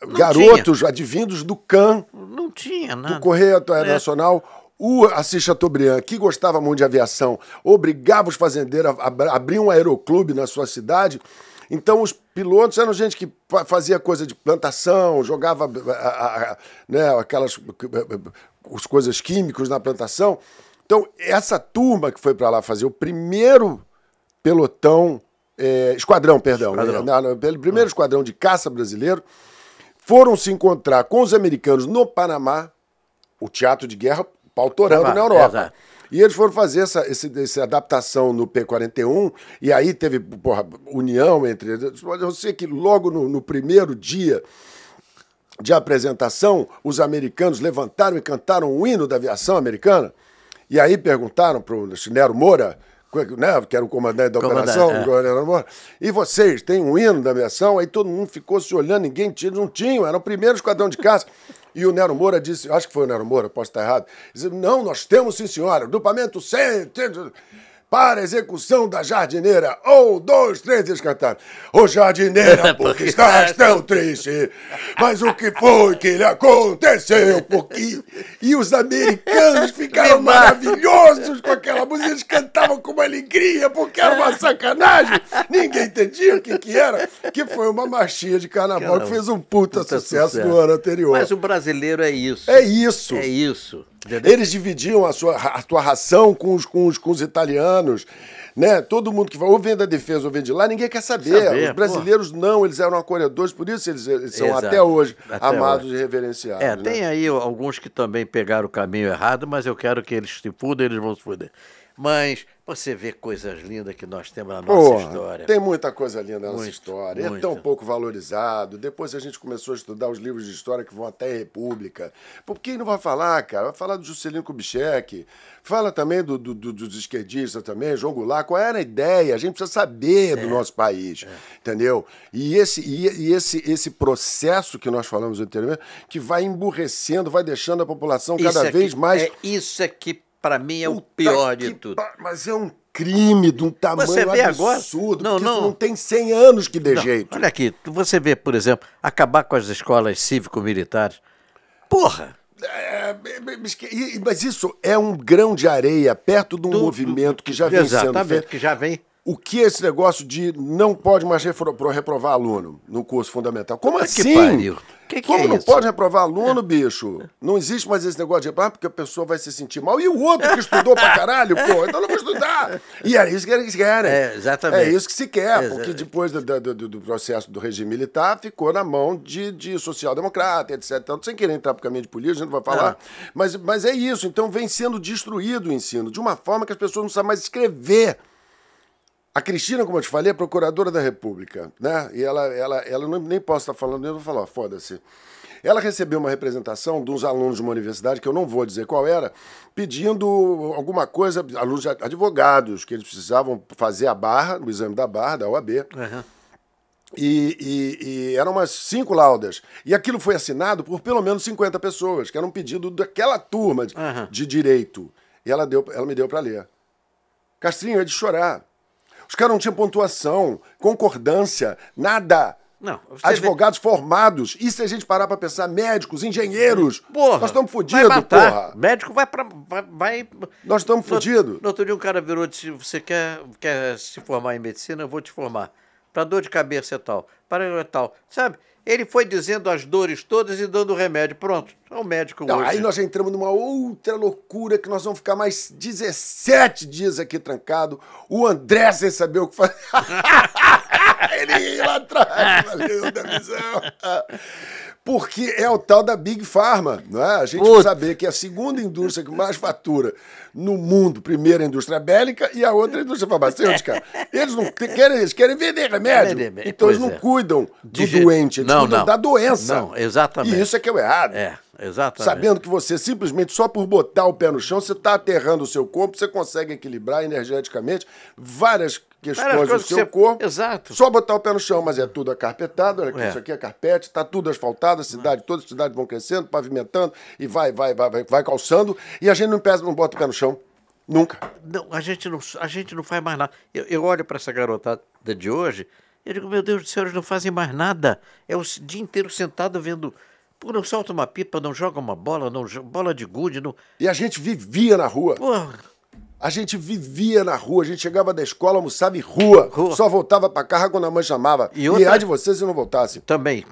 garotos advindos do CAN, Não tinha nada. do Correio Nacional. O Assis Chateaubriand, que gostava muito de aviação, obrigava os fazendeiros a ab- abrir um aeroclube na sua cidade. Então, os pilotos eram gente que fa- fazia coisa de plantação, jogava né, aquelas as coisas químicos na plantação. Então, essa turma que foi para lá fazer o primeiro pelotão, eh, esquadrão, perdão, Esquadrão. né, na- pelo primeiro esquadrão de caça brasileiro, foram se encontrar com os americanos no Panamá, o teatro de guerra pau torando Tava, na Europa. E eles foram fazer essa, esse, essa adaptação no P-41, e aí teve porra, união entre eles. Eu sei que logo no, no primeiro dia de apresentação, os americanos levantaram e cantaram o hino da aviação americana, e aí perguntaram para o Nero Moura, né, que era o comandante da Comandante, operação, é. o Nero Moura, e vocês têm um hino da aviação? Aí todo mundo ficou se olhando, ninguém tinha, não tinham, era o primeiro esquadrão de caça. E o Nero Moura disse, acho que foi o Nero Moura, posso estar errado, disse, não, nós temos sim senhora, grupamento 100, para a execução da jardineira. Um, dois, três, eles cantaram. Ô jardineira, (laughs) porque estás tão triste? Mas o que foi que lhe aconteceu? Porque... E os americanos (laughs) ficaram maravilhosos com aquela música. Eles cantavam com uma alegria, porque era uma sacanagem. Ninguém entendia o que, que era. Que foi uma marchinha de carnaval que fez um puta, Puta sucesso, no ano anterior. Mas o brasileiro é isso. É isso. É isso. Entendeu? Eles dividiam a sua, a sua ração com os, com, os, com os italianos. Né? Todo mundo que vai, ou vem da defesa ou vem de lá, ninguém quer saber. Saber, os brasileiros não, eles eram acolhedores, por isso eles, eles são Exato. até hoje Até amados hoje. e reverenciados. É, né? tem aí alguns que também pegaram o caminho errado, mas eu quero que eles se fudem, eles vão se fuder. Mas você vê coisas lindas que nós temos na nossa Porra, história. Tem muita coisa linda na nossa Muito, história. É muito. tão pouco valorizado. Depois a gente começou a estudar os livros de história que vão até a República. Por quem não vai falar, cara? Vai falar do Juscelino Kubitschek. Fala também do, do- do- dos esquerdistas também, João Goulart. Qual era a ideia? A gente precisa saber É, do nosso país, entendeu? E esse, e, e esse, esse processo que nós falamos anteriormente, que vai emburrecendo, vai deixando a população cada é vez que- mais... É, isso é que, para mim, é o Puta pior que de tudo. pa- Mas é um crime de um tamanho Você vê agora? absurdo. Não, porque isso não. não tem 100 anos que dê Não, jeito. Olha aqui, você vê, por exemplo, acabar com as escolas cívico-militares. Porra! É, mas e- mas isso é um grão de areia perto de um Do- movimento que já vem sendo Exatamente, feito. que já vem. O que é esse negócio de não pode mais repro- pro- reprovar aluno no curso fundamental? Como que assim? Que que Como é não isso? pode reprovar aluno, bicho? Não existe mais esse negócio de reprovar porque a pessoa vai se sentir mal. E o outro que estudou pra caralho, pô, então não vou estudar. E é isso que eles querem. É, exatamente. É isso que se quer, porque depois do, do- do- processo do regime militar ficou na mão de, de social-democrata, etc. Então, sem querer entrar pro caminho de política, a gente não vai falar. Mas, mas é isso. Então vem sendo destruído o ensino de uma forma que as pessoas não sabem mais escrever. A Cristina, como eu te falei, é procuradora da República, né? E ela, ela, ela não, nem posso estar falando, eu vou falar, foda-se. Ela recebeu uma representação de uns alunos de uma universidade, que eu não vou dizer qual era, pedindo alguma coisa, alunos de advogados, que eles precisavam fazer a barra, o exame da barra, da OAB. E, e- e eram umas cinco laudas. E aquilo foi assinado por pelo menos 50 pessoas, que era um pedido daquela turma de, Aham. de direito. E ela, deu, ela me deu para ler. Castrinho, é de chorar. Os caras não tinham pontuação, concordância, nada. Não, Advogados formados. E se a gente parar para pensar, médicos, engenheiros. Porra! Nós estamos fodidos, porra. Médico vai pra. Vai, vai- Nós estamos fodidos. No outro dia um cara virou e disse: Você quer, quer se formar em medicina? Eu vou te formar. Para dor de cabeça e tal. Para tal. Sabe? Ele foi dizendo as dores todas e dando remédio. Pronto. É o médico Não, hoje. aí nós já entramos numa outra loucura que nós vamos ficar mais 17 dias aqui trancado. O André sem saber o que fazer. (laughs) Ele ia lá atrás, valeu da visão. Porque é o tal da Big Pharma, não é? A gente Puta. saber que é a segunda indústria que mais fatura no mundo, primeiro a indústria bélica e a outra a indústria farmacêutica. Eles não querem, eles querem vender remédio. Então eles não é. cuidam do De doente, eles Não, cuidam não. da doença. Não, exatamente. E isso é que é o errado. É, Exatamente. Sabendo que você simplesmente, só por botar o pé no chão, você está aterrando o seu corpo, você consegue equilibrar energeticamente várias questões Várias do seu você- corpo. Exato. Só botar o pé no chão, mas é tudo acarpetado, olha aqui, É. isso aqui é carpete, está tudo asfaltado, a cidade, todas as cidades vão crescendo, pavimentando, e vai, vai, vai, vai, vai calçando, e a gente não, pesa, não bota o pé no chão. Nunca. Não, a gente não, a gente não faz mais nada. Eu, eu olho para essa garotada de hoje, eu digo, meu Deus do céu, eles não fazem mais nada. É o dia inteiro sentado vendo. Pô, não solta uma pipa, não joga uma bola, não bola de gude, não. E a gente vivia na rua. Pô, A gente vivia na rua, a gente chegava da escola, almoçava em rua, Rua. só voltava pra casa quando a mãe chamava. E E, outra- ai de você se não voltasse. também.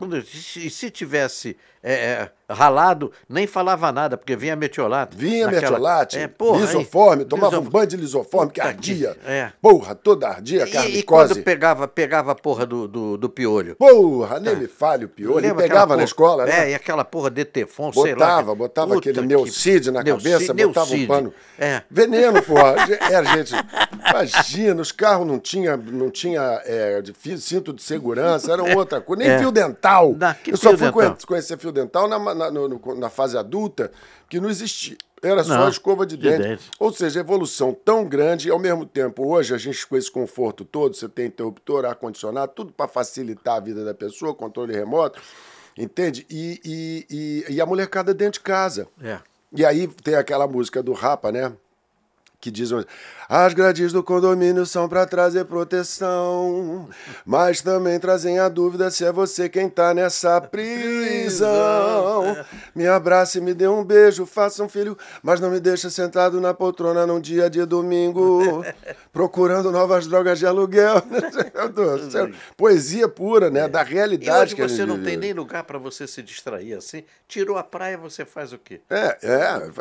E se tivesse é, é, ralado, nem falava nada, porque vinha metiolate. Vinha naquela- mertiolate, é, porra, aí- lisoforme, tomava um lisof- banho de lisoforme que ardia. é. Porra, toda ardia, E, e quando pegava, pegava a porra do, do, do piolho? Porra, nem me falhe o piolho. Lembra pegava aquela na porra- escola, né? É, e aquela porra de Tefon, sei lá. Botava, botava aquele que- na cabeça, botava um pano. É. Veneno, porra. Era, (laughs) gente. Imagina, os carros não tinha, não tinha é, de cinto de segurança, era outra coisa. Nem É. fio dental. Eu só fui dental? conhe- conhecer fio dental na, na, no- na fase adulta, que não existia. Era só Não, escova de de dente. dente. Ou seja, evolução tão grande e ao mesmo tempo, hoje a gente com esse conforto todo, você tem interruptor, ar-condicionado, tudo para facilitar a vida da pessoa, controle remoto, entende? E, e, e, e a molecada dentro de casa. É. E aí tem aquela música do Rapa, né? Que diz: As grades do condomínio são para trazer proteção, mas também trazem a dúvida se é você quem tá nessa prisão. Me abrace, me dê um beijo, faça um filho, mas não me deixa sentado na poltrona num dia de domingo, (laughs) procurando novas drogas de aluguel. (laughs) Poesia pura, né? Da E realidade hoje que você não vive. tem nem lugar para você se distrair assim. Tirou a praia, você faz o quê? É, é,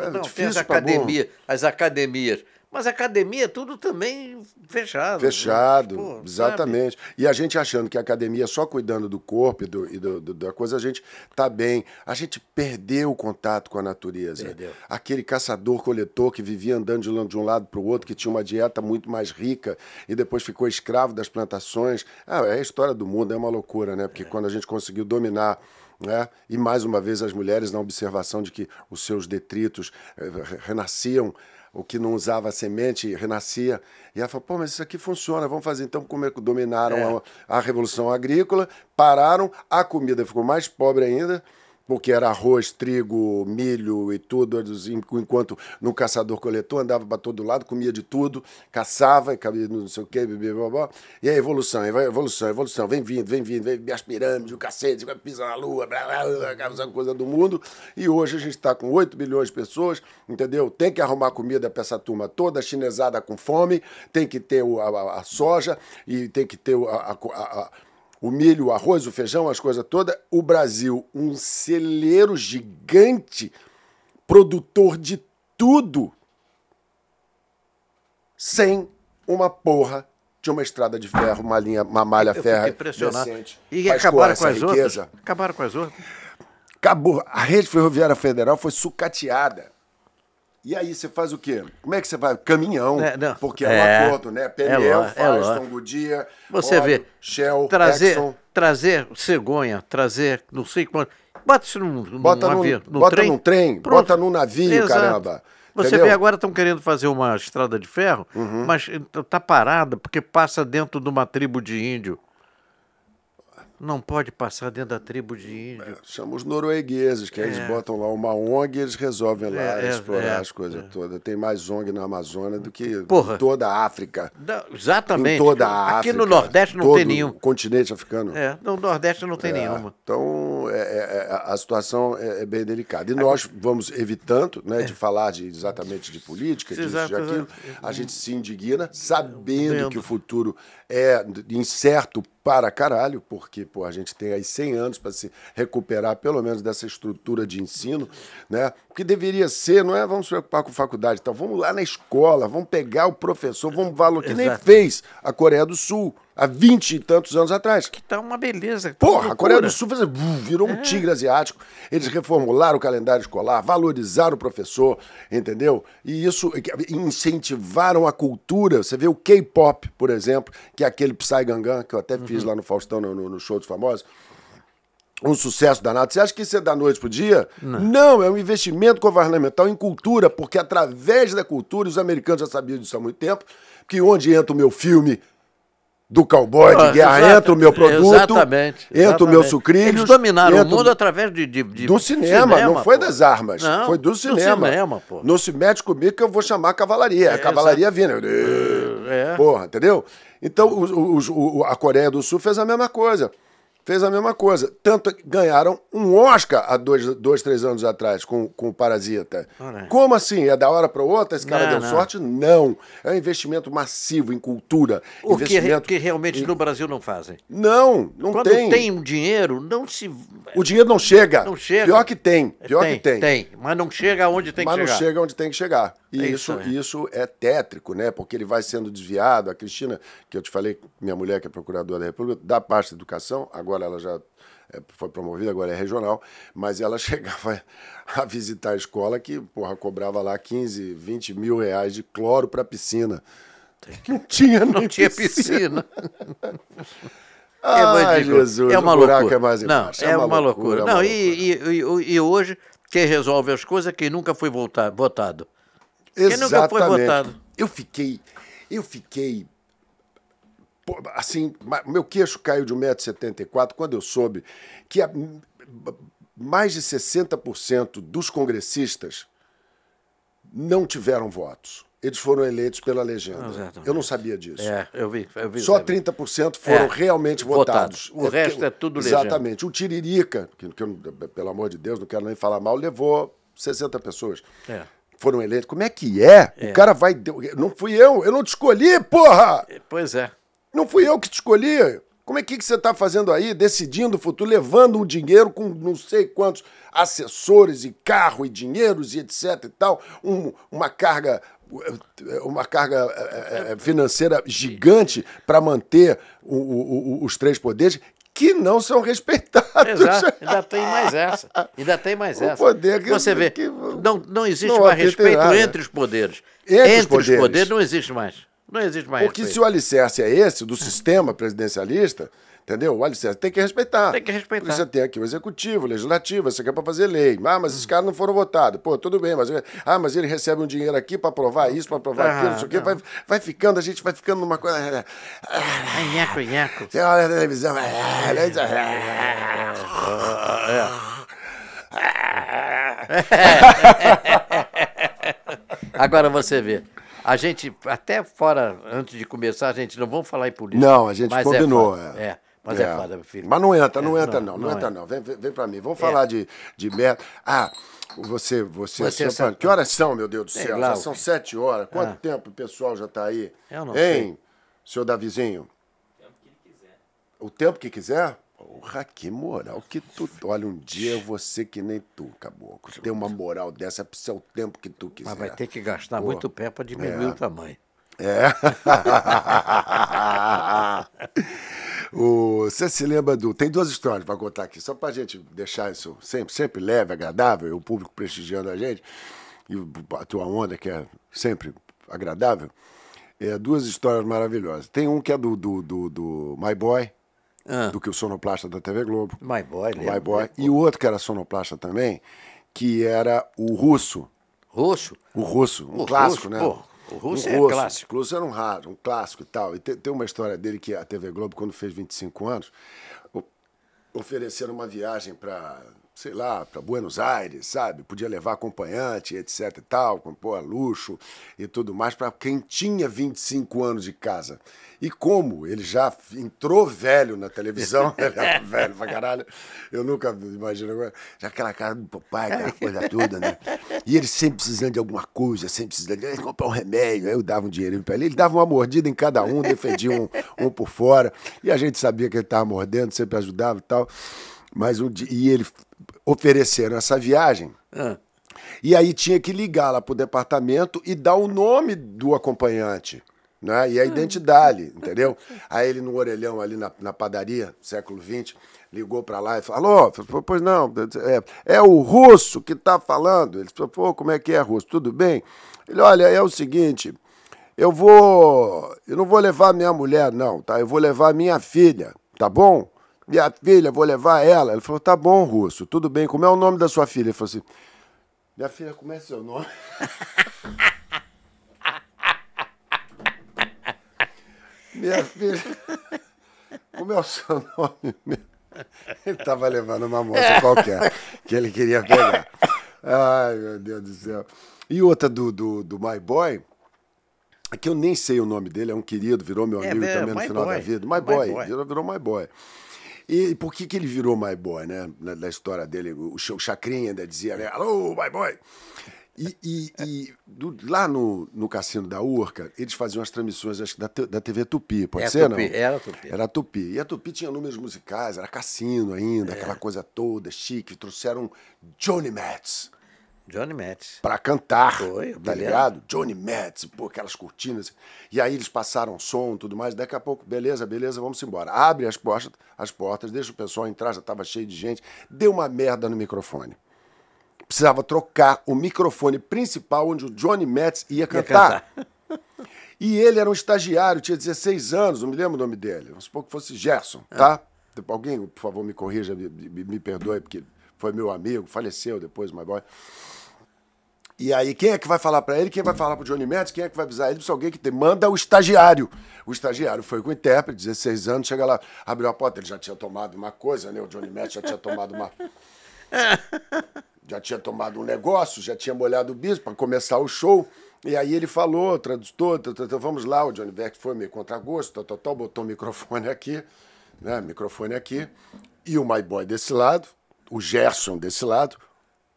é Não, tem as difícil pra burro. academias, as academias. Mas academia é tudo também fechado. né? Fechado, sabe? exatamente. E a gente achando que a academia só cuidando do corpo e, do, e do- do- da coisa, a gente tá bem. A gente perdeu o contato com a natureza. Perdeu. Aquele caçador-coletor que vivia andando de um- lado para o outro, que tinha uma dieta muito mais rica e depois ficou escravo das plantações. Ah, é a história do mundo, é uma loucura, né? Porque quando a gente conseguiu dominar. Né? E mais uma vez as mulheres na observação de que os seus detritos eh, re- renasciam o que não usava semente renascia. E ela falou, pô, mas isso aqui funciona, vamos fazer. Então, como é que dominaram a, a Revolução Agrícola, pararam, a comida ficou mais pobre ainda, porque era arroz, trigo, milho e tudo, enquanto no caçador-coletor andava para todo lado, comia de tudo, caçava, não sei o quê, blá, blá, blá. e a evolução, evolução, evolução, vem vindo, vem vindo, vem as pirâmides, o cacete, pisa na lua, blá, blá, blá, coisa do mundo, e hoje a gente está com 8 bilhões de pessoas, entendeu? Tem que arrumar comida para essa turma toda, chinesada com fome, tem que ter a, a- a soja, e tem que ter a- a- o milho, o arroz, o feijão, as coisas todas. O Brasil, um celeiro gigante, produtor de tudo, sem uma porra de uma estrada de ferro, uma linha, uma malha ferro decente. E acabaram com as riqueza. outras. Acabaram com as outras. Acabou. A rede ferroviária federal foi sucateada. E aí você faz o quê? Como é que você vai? Caminhão. É, não. Porque é, É. um acordo, né? É ló- é ló- Firestone, Goodyear, Você vê. Shell, trazer, Exxon. trazer cegonha, trazer não sei quanto. Bota isso num, num Bota, num, avião, num bota trem. num trem, Pronto. bota num navio, Exato. caramba. Você Entendeu? vê, agora estão querendo fazer uma estrada de ferro, Uhum. mas está parada porque passa dentro de uma tribo de índio. Não pode passar dentro da tribo de índio. Chama os noruegueses, que eles botam lá uma ONG e eles resolvem lá É, é, explorar é, as coisas todas. Tem mais ONG na Amazônia do que Porra. toda a África. Não, exatamente. Em toda a Aqui África. no Nordeste não tem nenhum. Continente africano. É, no Nordeste não tem nenhuma. Então, é- é- é- a situação é, é bem delicada. E nós vamos evitando né, de falar de, exatamente de política, disso, Exato, de aquilo. A gente se indigna, sabendo que o futuro é incerto para caralho, porque pô, a gente tem aí 100 anos para se recuperar, pelo menos, dessa estrutura de ensino, né? O que deveria ser, não é vamos se preocupar com faculdade, então vamos lá na escola, vamos pegar o professor, vamos valorizar, que nem fez a Coreia do Sul há 20 e tantos anos atrás. Que tá uma beleza. tá Porra, uma a Coreia do Sul fez, virou um tigre asiático. Eles reformularam o calendário escolar, valorizaram o professor, entendeu? E isso incentivaram a cultura. Você vê o K-pop, por exemplo, que é aquele Psy Gangan, que eu até fiz lá no Faustão, no, no- show dos famosos. um sucesso danado. Você acha que isso é da noite pro dia? Não. Não, é um investimento governamental em cultura, porque através da cultura, os americanos já sabiam disso há muito tempo, que onde entra o meu filme do cowboy de guerra, exato, entra o meu produto, exatamente, entra exatamente. o meu sucrilhos. Eles dominaram o mundo através de, de, de do cinema, cinema, não foi pô. das armas, não, foi do cinema. Do cinema pô. Não se mete comigo que eu vou chamar a cavalaria, é, a cavalaria vindo. É. Porra, entendeu? Então o, o, o, a Coreia do Sul fez a mesma coisa fez a mesma coisa. Tanto ganharam um Oscar há dois, dois três anos atrás com, com o Parasita. Como assim? É da hora para outra? Esse cara não, deu não. sorte? Não. É um investimento massivo em cultura. O investimento... que, que realmente em... no Brasil não fazem. Não, não Quando tem. tem dinheiro, não se. O dinheiro não chega. Não chega. Pior que tem. Pior tem, que tem. Tem, mas não chega onde tem mas que chegar. Mas não chega onde tem que chegar. E é isso, isso, isso, é tétrico, né? Porque ele vai sendo desviado. A Cristina, que eu te falei, minha mulher, que é procuradora da República, da parte da educação, agora ela já é, foi promovida, agora é regional, mas ela (laughs) chegava a visitar a escola que, porra, cobrava lá 15, 20 mil reais de cloro para piscina. Não tinha, não tinha piscina. piscina. (laughs) Ai, Jesus, é uma loucura. É, mais não, é, é, uma, uma loucura. loucura. É não, uma e, loucura. E, e, e, hoje, quem resolve as coisas é quem nunca foi votado. Exatamente. Quem nunca foi votado. Eu fiquei, eu fiquei assim, meu queixo caiu de 1,74m quando eu soube que mais de 60% dos congressistas não tiveram votos. Eles foram eleitos pela legenda. Exatamente. Eu não sabia disso. É, eu vi. Eu vi Só 30% foram é, realmente votados. votados. O é, resto é tudo legenda. Exatamente. O Tiririca, que, que eu, pelo amor de Deus, não quero nem falar mal, levou 60 pessoas. É foram eleitos. Como é que é? é? O cara vai. Não fui eu, eu não te escolhi, porra! Pois é. Não fui eu que te escolhi. Como é que, que você está fazendo aí, decidindo o futuro, levando um dinheiro com não sei quantos assessores e carro e dinheiros e etc e tal, um, uma carga uma carga é, é, financeira gigante para manter o, o, os três poderes que não são respeitados. Exato, (laughs) ainda tem mais essa. Ainda tem mais essa. O poder que, Você vê, que, não, não existe não mais respeito entre os poderes. Entre, entre os, poderes. os poderes não existe mais. Não existe mais. Porque se o alicerce é esse, do sistema presidencialista, entendeu? O alicerce tem que respeitar. Tem que respeitar. Porque você tem aqui o executivo, o legislativo, você quer para fazer lei. Ah, mas esses caras não foram votados. Pô, tudo bem, mas, ah, mas ele recebe um dinheiro aqui para aprovar isso, para aprovar ah, aquilo, não sei o quê. Vai, vai ficando, a gente vai ficando numa coisa. Ah, nheco, nheco. Você olha na televisão. É. (laughs) (laughs) Agora você vê. A gente, até fora, antes de começar, a gente não vamos falar em política. Não, a gente é combinou. É, é. Mas é, é foda, meu filho. Mas não entra, não é, entra não, não, não, não entra é. não. Vem, vem, vem pra mim. Vamos falar é. de, de merda. Ah, você, você, você sabe, que horas são, meu Deus do céu? já são sete horas. Quanto ah. tempo o pessoal já tá aí? Eu não hein, sei. senhor Davizinho? O tempo que ele quiser. O tempo que quiser? Porra, que moral que tu. Olha, um dia vou ser que nem tu, caboclo. Tem uma moral dessa é pro seu tempo que tu quiser. Mas vai ter que gastar Pô, muito pé para diminuir é. o tamanho. É. (laughs) o, você se lembra do. Tem duas histórias para contar aqui, só para gente deixar isso sempre, sempre leve, agradável, e o público prestigiando a gente, e a tua onda, que é sempre agradável. É, duas histórias maravilhosas. Tem um que é do, do, do, do My Boy, ah. do que o sonoplasta da TV Globo. My Boy, né? My Boy. E o outro que era sonoplasta também, que era o Russo. Russo? O Russo, um o clássico, russo, né? Pô. O Russo um é russo. clássico. O Russo era um raro, um clássico e tal. E tem, tem, uma história dele que a TV Globo, quando fez 25 anos, ofereceram uma viagem para sei lá, para Buenos Aires, sabe? Podia levar acompanhante, etc e tal, com pô, luxo e tudo mais, para quem tinha 25 anos de casa. E como ele já entrou velho na televisão, (laughs) ele era velho pra caralho, eu nunca imagino, já aquela cara do papai, aquela coisa toda, né? E ele sempre precisando de alguma coisa, sempre precisando de comprar um remédio, aí eu dava um dinheirinho para ele, ele dava uma mordida em cada um, defendia um, um por fora, e a gente sabia que ele estava mordendo, sempre ajudava e tal. Mas um dia, e ele ofereceram essa viagem. Ah. E aí tinha que ligar lá pro departamento e dar o nome do acompanhante. Né? E a ah. identidade, (laughs) entendeu? Aí ele no orelhão ali na, na padaria, século XX, ligou para lá e falou, alô, pois não, é, é o russo que está falando. Ele falou, pô, como é que é, russo? Tudo bem? Ele, olha, é o seguinte, eu vou, eu não vou levar minha mulher não, tá? Eu vou levar minha filha, tá bom? Minha filha, vou levar ela. Ele falou, tá bom, Russo, tudo bem. Como é o nome da sua filha? Ele falou assim, minha filha, como é seu nome? (laughs) minha filha, como é o seu nome? Ele estava levando uma moça qualquer que ele queria pegar. Ai, meu Deus do céu. E outra do, do, do My Boy, que eu nem sei o nome dele, é um querido, virou meu É, amigo é, também no final Boy. da vida. My My Boy, Boy. Virou, virou My Boy. E por que, que ele virou My Boy, né? Na, na história dele, o, o Chacrinha ainda dizia, né? Alô, My Boy! E, e- e do- lá no, no Cassino da Urca, eles faziam as transmissões acho que da, da TV Tupi, pode É ser, Tupi, não? era Tupi. Era Tupi. E a Tupi tinha números musicais, era cassino ainda, É. aquela coisa toda, chique. Trouxeram Johnny Metz Johnny Metz. pra cantar, Foi, tá brilhante. ligado? Johnny Metz, pô, aquelas cortinas. E aí eles passaram som e tudo mais. Daqui a pouco, beleza, beleza, vamos embora. Abre as portas, as portas, deixa o pessoal entrar, já tava cheio de gente. Deu uma merda no microfone. Precisava trocar o microfone principal onde o Johnny Metz ia Ia cantar. (laughs) E ele era um estagiário, tinha 16 anos, não me lembro o nome dele. Vamos supor que fosse Gerson, tá? Alguém, por favor, me corrija, me, me- me perdoe, porque foi meu amigo, faleceu depois, my boy. E aí, quem é que vai falar pra ele? Quem vai falar pro Johnny Metz? Quem é que vai avisar ele? Precisa alguém que te manda o estagiário. O estagiário foi com o intérprete, 16 anos, chega lá, abriu a porta, ele já tinha tomado uma coisa, né? O Johnny Metz já tinha tomado uma. (laughs) já tinha tomado um negócio, já tinha molhado o bispo para começar o show. E aí ele falou, tradutor, vamos lá, o Johnny Beck foi meio contra gosto, tal, tal, tal, botou o microfone aqui, né? Microfone aqui, e o My Boy desse lado, o Gerson desse lado,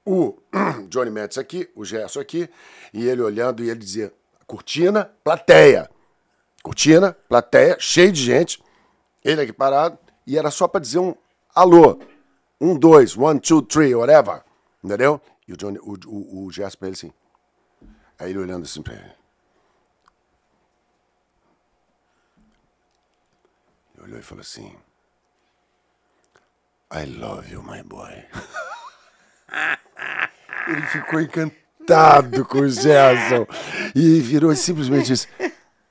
o (clears throat) Johnny Metz aqui, o Gerson aqui, e ele olhando e ele dizia: cortina, plateia. Cortina, plateia, cheio de gente, ele aqui parado, e era só para dizer um alô. Um, dois, one, two, three, whatever. Entendeu? E o, Johnny, o, o, o Gerson pra ele assim. Aí ele olhando assim pra ele. Ele olhou e falou assim: I love you, my boy. (laughs) Ele ficou encantado com o Gerson. E virou simplesmente disse: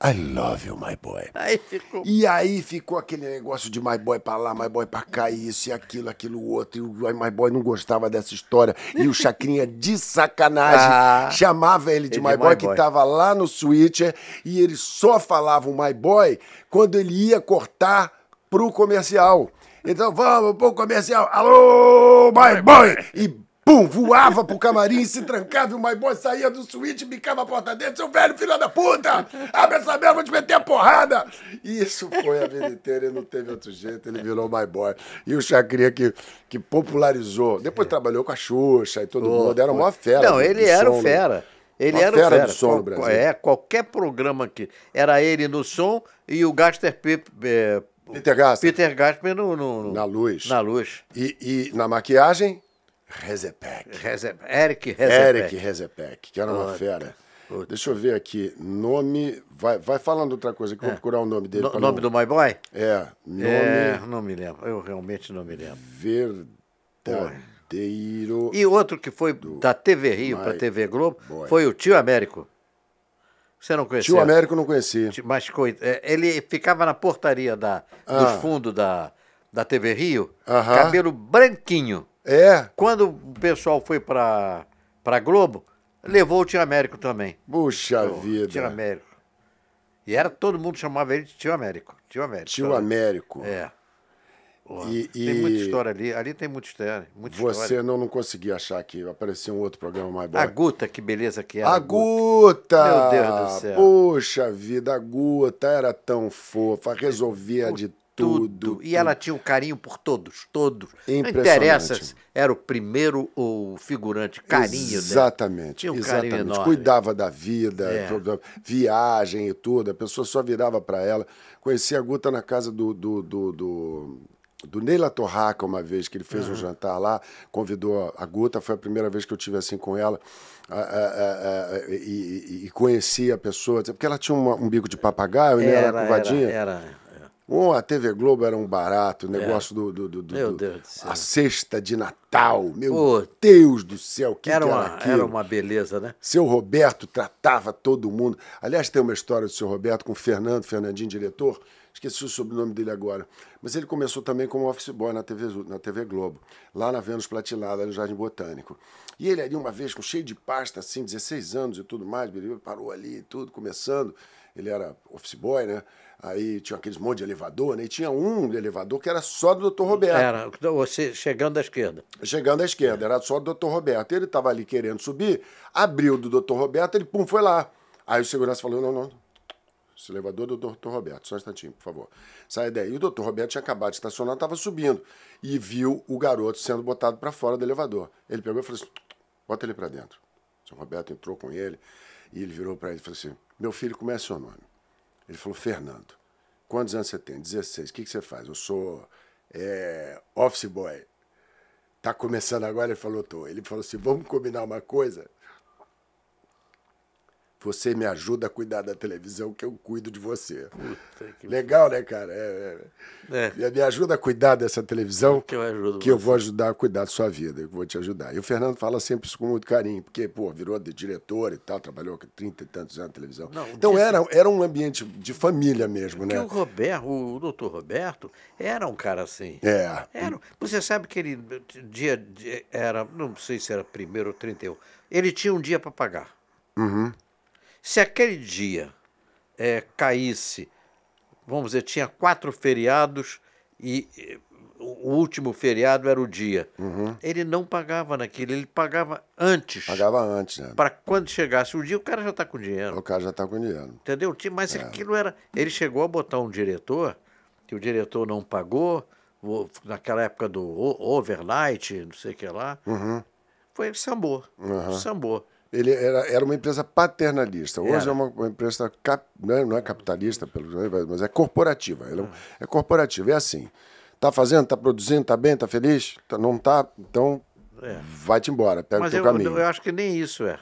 I love you, my boy. Aí ficou. E aí ficou aquele negócio de My Boy pra lá, My Boy pra cá, isso e aquilo, aquilo outro. E o My Boy não gostava dessa história. E o Chacrinha, de sacanagem, Ah. chamava ele de Ele My Boy, My que Boy. tava lá no switcher. E ele só falava o My Boy quando ele ia cortar pro comercial. Então, vamos pro comercial. Alô, My Boy! E Pum, voava pro camarim, se trancava e o My Boy saía do suíte, bicava a porta dentro, seu velho filho da puta! Abre essa merda, vou te meter a porrada! E isso foi a vida inteira e não teve outro jeito, ele virou My Boy. E o Chacrinha que, que popularizou, depois trabalhou com a Xuxa e todo mundo, era uma fera. Não, ele era o né? fera. Ele Uma era fera o fera. do som no Brasil. É, qualquer programa que. Era ele no som e o Gaster Pip, é, Peter Gasser, Peter Gasper no, no- no- na luz. na luz. E, e na maquiagem, Rezepek. Reze- Eric Rezepek. Eric Rezepek, que era uma fera. Deixa eu ver aqui. Nome. Vai, vai falando outra coisa, que eu vou procurar o nome dele. No- nome não- do My Boy? É, nome É, não me lembro. Eu realmente não me lembro. verdadeiro. E outro que foi da TV Rio para TV Globo Boy. foi o Tio Américo. Você não conheceu? Tio Américo eu não conheci. Mas é, ele ficava na portaria da, Ah. dos fundos da, da TV Rio, cabelo branquinho. É, Quando o pessoal foi para para Globo, levou o Tio Américo também. puxa O Tio vida. Américo. E era todo mundo chamava ele de Tio Américo. Tio Américo. Tio Américo. É. E- Tem e- muita história ali. Ali tem muita história. Muita Você história. não, não consegui achar aqui. Apareceu um outro programa mais bom. A Guta, que beleza que era. A Guta! Meu Deus do céu. Puxa vida, a Guta era tão fofa, resolvia de tudo. E ela tinha um carinho por todos, todos. Não Impressionante. interessa se era o primeiro ou o figurante, carinho dela. Exatamente. Tinha um carinho exatamente. enorme. Cuidava da vida, É. viagem e tudo. A pessoa só virava para ela. Conheci a Guta na casa do, do, do, do, do Neila Torraca uma vez, que ele fez um jantar lá, convidou a Guta, foi a primeira vez que eu tive assim com ela. a- a- a- e, e- conheci a pessoa, porque ela tinha uma- um bico de papagaio, né? Era, curvadinha. era, era. Bom, a TV Globo era um barato, o negócio do, do, do, do-. Meu Deus do céu. A cesta de Natal, meu Pô. Deus do céu, que Era que era uma, aquilo? era uma beleza, né? Seu Roberto tratava todo mundo. Aliás, tem uma história do seu Roberto com o Fernando, Fernandinho, diretor, esqueci o sobrenome dele agora. Mas ele começou também como office boy na TV, na TV Globo, lá na Vênus Platinada, no Jardim Botânico. E ele ali, uma vez, com cheio de pasta, assim, 16 anos e tudo mais, ele parou ali, tudo, começando. Ele era office boy, né? Aí tinha aqueles monte de elevador, né? E tinha um elevador que era só do Dr. Roberto. Era, você chegando à esquerda. Chegando à esquerda, era só do Dr. Roberto. Ele estava ali querendo subir, abriu do Dr. Roberto, ele pum, foi lá. Aí o segurança falou: não, não, esse elevador é do Dr. Roberto, só um instantinho, por favor. Sai daí. E o Dr. Roberto tinha acabado de estacionar, estava subindo. E viu o garoto sendo botado para fora do elevador. Ele pegou e falou assim: bota ele para dentro. O São Roberto entrou com ele e ele virou para ele e falou assim: meu filho, como é seu nome? Ele falou: Fernando. Quantos anos você tem? 16. O que, que você faz? Eu sou é, office boy. Tá começando agora? Ele falou: tô. Ele falou assim: vamos combinar uma coisa? Você me ajuda a cuidar da televisão, que eu cuido de você. Legal, né, cara? É, é. é. Me ajuda a cuidar dessa televisão, que eu, ajudo que eu vou ajudar a cuidar da sua vida, eu vou te ajudar. E o Fernando fala sempre isso com muito carinho, porque, pô, virou de diretor e tal, trabalhou com 30 e tantos anos na televisão. Não, então disse... era, era um ambiente de família mesmo, né? o Roberto, o doutor Roberto, era um cara assim. É. Era, você sabe que ele, dia, dia era, não sei se era primeiro ou 31, ele tinha um dia para pagar. Uhum. Se aquele dia é, caísse, vamos dizer, tinha quatro feriados e o último feriado era o dia. Uhum. Ele não pagava naquilo, ele pagava antes. Pagava antes, né? Para quando chegasse o dia, o cara já está com dinheiro. O cara já está com dinheiro. Entendeu? Mas é. aquilo era. Ele chegou a botar um diretor, que o diretor não pagou, naquela época do overnight, não sei o que lá. Uhum. Foi sambô. Uhum. Sambô. Ele era, era uma empresa paternalista. Hoje era. é uma, uma empresa cap, não, é, não é capitalista, pelo, mas é corporativa. Ela é, é corporativa. É assim. Tá fazendo, tá produzindo, tá bem, tá feliz? Tá, não tá? Então é. vai-te embora, pega mas o teu eu, caminho. Eu acho que nem isso é.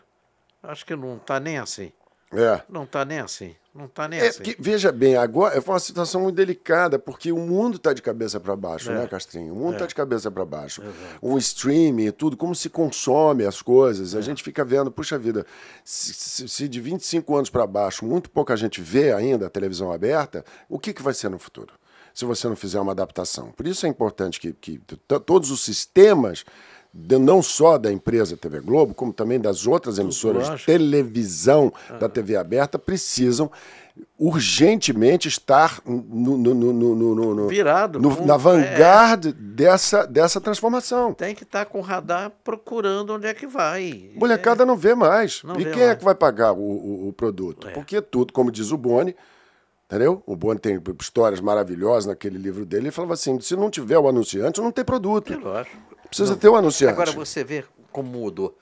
Acho que não tá nem assim. É. Não está nem assim. Não está nem é, assim. Que, veja bem, agora é uma situação muito delicada, porque o mundo está de cabeça para baixo, é. né, Castrinho? O mundo está é. de cabeça para baixo. Exato. O streaming, tudo, como se consome as coisas. A é. gente fica vendo, puxa vida, se, se, se de 25 anos para baixo muito pouca gente vê ainda a televisão aberta, o que, que vai ser no futuro? Se você não fizer uma adaptação. Por isso é importante que, que todos os sistemas de, não só da empresa TV Globo, como também das outras emissoras de televisão ah. da TV aberta, precisam urgentemente estar no, no, no, no virado com, na vanguarda é. dessa, dessa transformação. Tem que estar com o radar procurando onde é que vai. Molecada é. não vê mais. Não e vê quem é mais. é que vai pagar o, o, o produto? É. Porque tudo, como diz o Boni, entendeu? O Boni tem histórias maravilhosas naquele livro dele. Ele falava assim: se não tiver o anunciante, não tem produto. É lógico. Precisa não. ter um anunciante. Agora você vê como mudou.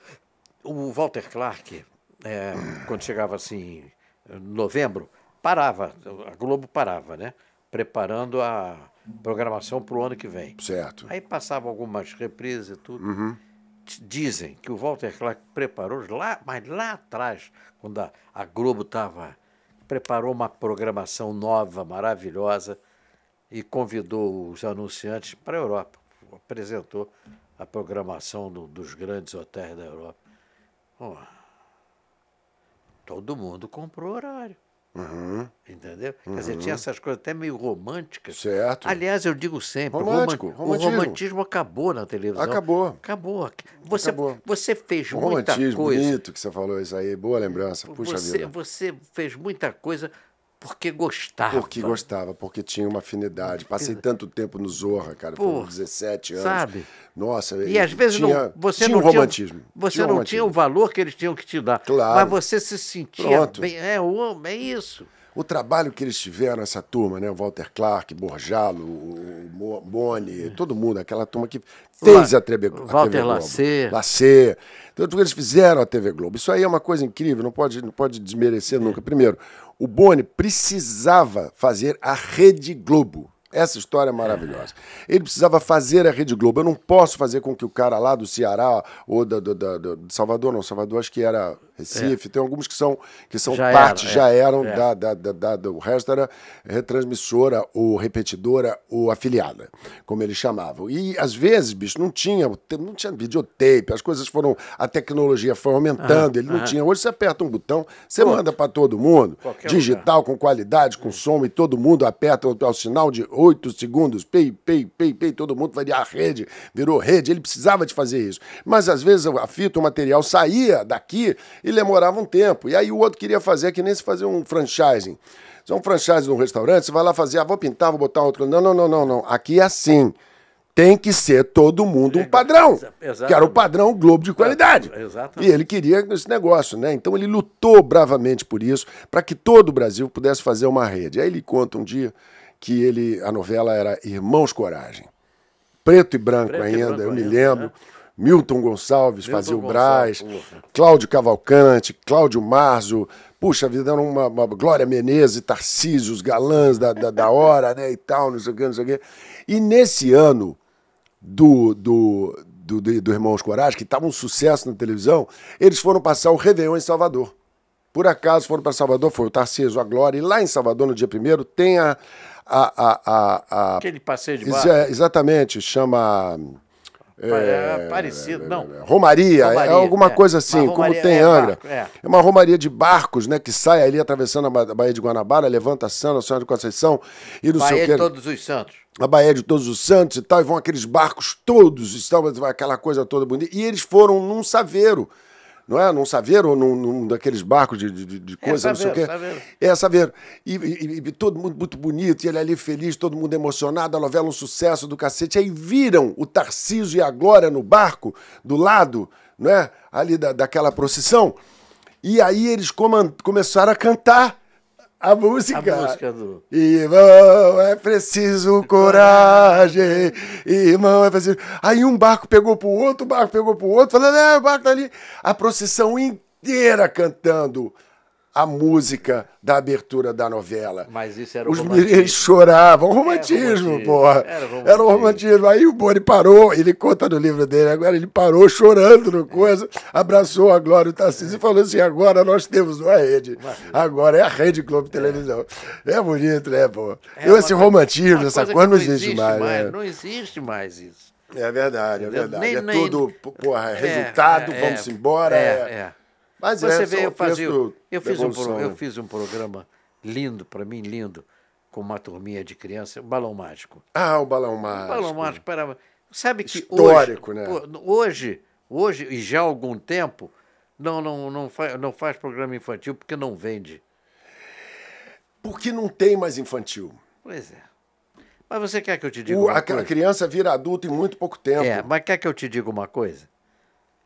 O Walter Clark, é, quando chegava assim, novembro, parava, a Globo parava, né? Preparando a programação para o ano que vem. Certo. Aí passavam algumas reprises e tudo. Uhum. Dizem que o Walter Clark preparou lá, mas lá atrás, quando a, a Globo estava. preparou uma programação nova, maravilhosa, e convidou os anunciantes para a Europa. Apresentou a programação do, dos grandes hotéis da Europa. Oh, todo mundo comprou horário. Uhum. Entendeu? Uhum. Quer dizer, tinha uhum. essas coisas até meio românticas. Certo. Aliás, eu digo sempre, Romântico, o, romantismo. o romantismo acabou na televisão. Acabou. Acabou. Você, acabou. você fez o muita romantismo, coisa. bonito que você falou isso aí, boa lembrança. Puxa você, vida. Você fez muita coisa porque gostava. Porque gostava, porque tinha uma afinidade. Passei tanto tempo no Zorra, cara, Pô, foram 17 anos. Sabe? Nossa, e às vezes tinha, não, você tinha não um romantismo. Tinha, você tinha não romantismo. tinha o valor que eles tinham que te dar. Claro. Mas você se sentia Pronto. bem. É, é isso. O trabalho que eles tiveram, essa turma, né? O Walter Clark, Borjalo, o Boni, todo mundo, aquela turma que fez a TV, a Walter TV Globo. Lacê. Lacê. Tanto que eles fizeram a TV Globo. Isso aí é uma coisa incrível, não pode, não pode desmerecer nunca. Primeiro, o Boni precisava fazer a Rede Globo. Essa história é maravilhosa. Ele precisava fazer a Rede Globo. Eu não posso fazer com que o cara lá do Ceará ou da, do, da, do Salvador, não, Salvador acho que era Recife, tem alguns que são, que são Já parte, era, é, já eram é. da, da, da, da- do resto era retransmissora ou repetidora ou afiliada, como eles chamavam. E às vezes, bicho, não tinha, não tinha videotape, as coisas foram, a tecnologia foi aumentando, ele não aham. tinha. Hoje você aperta um botão, você Pô, manda para todo mundo, digital, com qualidade, com som, e todo mundo aperta o, o sinal de 8 segundos, pei, pei, pei, pei, todo mundo vai a rede, virou rede, ele precisava de fazer isso. Mas às vezes a fita, o material saía daqui e demorava um tempo. E aí o outro queria fazer, que nem se fazer um franchising. Se é um franchise num restaurante, você vai lá fazer, ah, vou pintar, vou botar outro. Não, não, não, não, não. Aqui é assim. Tem que ser todo mundo um padrão. Exatamente. Que era o padrão Globo de qualidade. Exatamente. E ele queria esse negócio, né? Então ele lutou bravamente por isso, para que todo o Brasil pudesse fazer uma rede. Aí ele conta um dia que ele, a novela era Irmãos Coragem. Preto e branco Preto e ainda, branco eu me lembro. né? Milton Gonçalves Milton fazia o Gonçalves, Brás, porra. Cláudio Cavalcante, Cláudio Marzo, puxa vida, era uma, uma Glória Menezes, Tarcísio, os galãs da, da, da hora, né, e tal, não sei o que, não sei o que. E nesse ano do, do, do, do, do Irmãos Coragem, que estava um sucesso na televisão, eles foram passar o Réveillon em Salvador. Por acaso foram para Salvador, foi o Tarcísio, a Glória, e lá em Salvador, no dia primeiro, tem a... a, a, a, a Aquele passeio de barco. exatamente, chama... É, parecido, não. Romaria, Romaria, é alguma é. coisa assim, Uma como romaria, tem é, Angra. é. É uma romaria de barcos, né, que sai ali atravessando a Ba- a Baía de Guanabara, levanta a Santa Senhora de Conceição e não sei Bahia o que. de Todos os Santos. A Baía de Todos os Santos e tal, e vão aqueles barcos todos, estão aquela coisa toda bonita. E eles foram num saveiro, não é? Num saveiro ou num, num daqueles barcos de, de, de coisa, não sei o quê. saveiro, saveiro. É, saveiro. E, e- e todo mundo muito bonito, e ele ali feliz, todo mundo emocionado, a novela um sucesso do cacete. Aí viram o Tarcísio e a Glória no barco, do lado, não é? Ali da, daquela procissão. E aí eles começaram a cantar a música. A música do- Irmão, é preciso coragem. Irmão, é preciso. Aí um barco pegou pro outro, o barco pegou pro outro, falando, é, o barco tá ali. A procissão inteira cantando a música da abertura da novela. Mas isso era o Os romantismo. eles choravam, romantismo, romantismo, porra. era romantismo. Era o romantismo. Aí o Boni parou, ele conta no livro dele, agora ele parou chorando no coisa, abraçou a Glória o Tarcísio e falou assim: agora nós temos uma rede. Agora é a Rede Globo Televisão. É bonito, né, pô? É Eu, esse romantismo, essa coisa coisa que não existe mais. né? Não existe mais isso. É verdade, é verdade. Nem- é nem- tudo, porra, É, resultado, é, vamos é, embora. É, é. é. Mas Você é, vê, eu o fazia. Eu fiz, um, pro- eu né? fiz um programa lindo, para mim, lindo, com uma turminha de criança, um balão mágico. Ah, o balão O mágico. balão mágico, para. Sabe que Histórico, hoje, né? hoje, hoje, e já há algum tempo, não, não, não, faz, não faz programa infantil porque não vende. Porque não tem mais infantil. Pois é. Mas você quer que eu te diga O, uma a, a coisa? criança vira adulto em muito pouco tempo. É, mas quer que eu te diga uma coisa?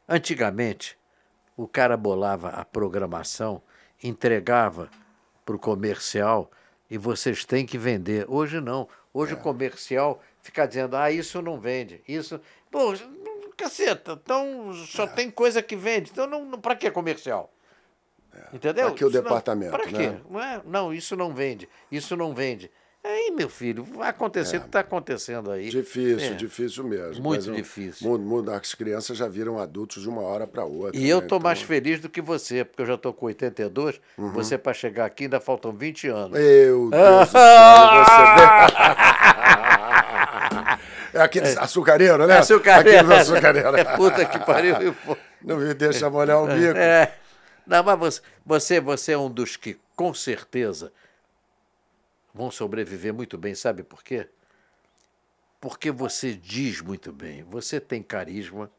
Antigamente, o cara bolava a programação, entregava para o comercial e vocês têm que vender. Hoje não. Hoje o comercial fica dizendo, ah, isso não vende. Isso. Pô, caceta, então só tem coisa que vende. Então, não, não, para que comercial? Entendeu? Pra que o Isso não- departamento, quê? né? Não, é? não, isso não vende. Isso não vende. Aí, meu filho, vai acontecer o que está acontecendo aí. Difícil, É. difícil mesmo. Muito difícil. mu- mu- as crianças já viram adultos de uma hora para outra. E eu né? estou mais Então, feliz do que você, porque eu já estou com 82. Uhum. Você, para chegar aqui, ainda faltam 20 anos. Meu (laughs) Deus do céu, você... (laughs) É aqueles açucareiro, né? É açucareiro. Aqueles açucareiro. (laughs) É puta que pariu. Não me deixa molhar o bico. É. Não, mas você, você, você é um dos que, com certeza, vão sobreviver muito bem. Sabe por quê? Porque você diz muito bem. Você tem carisma.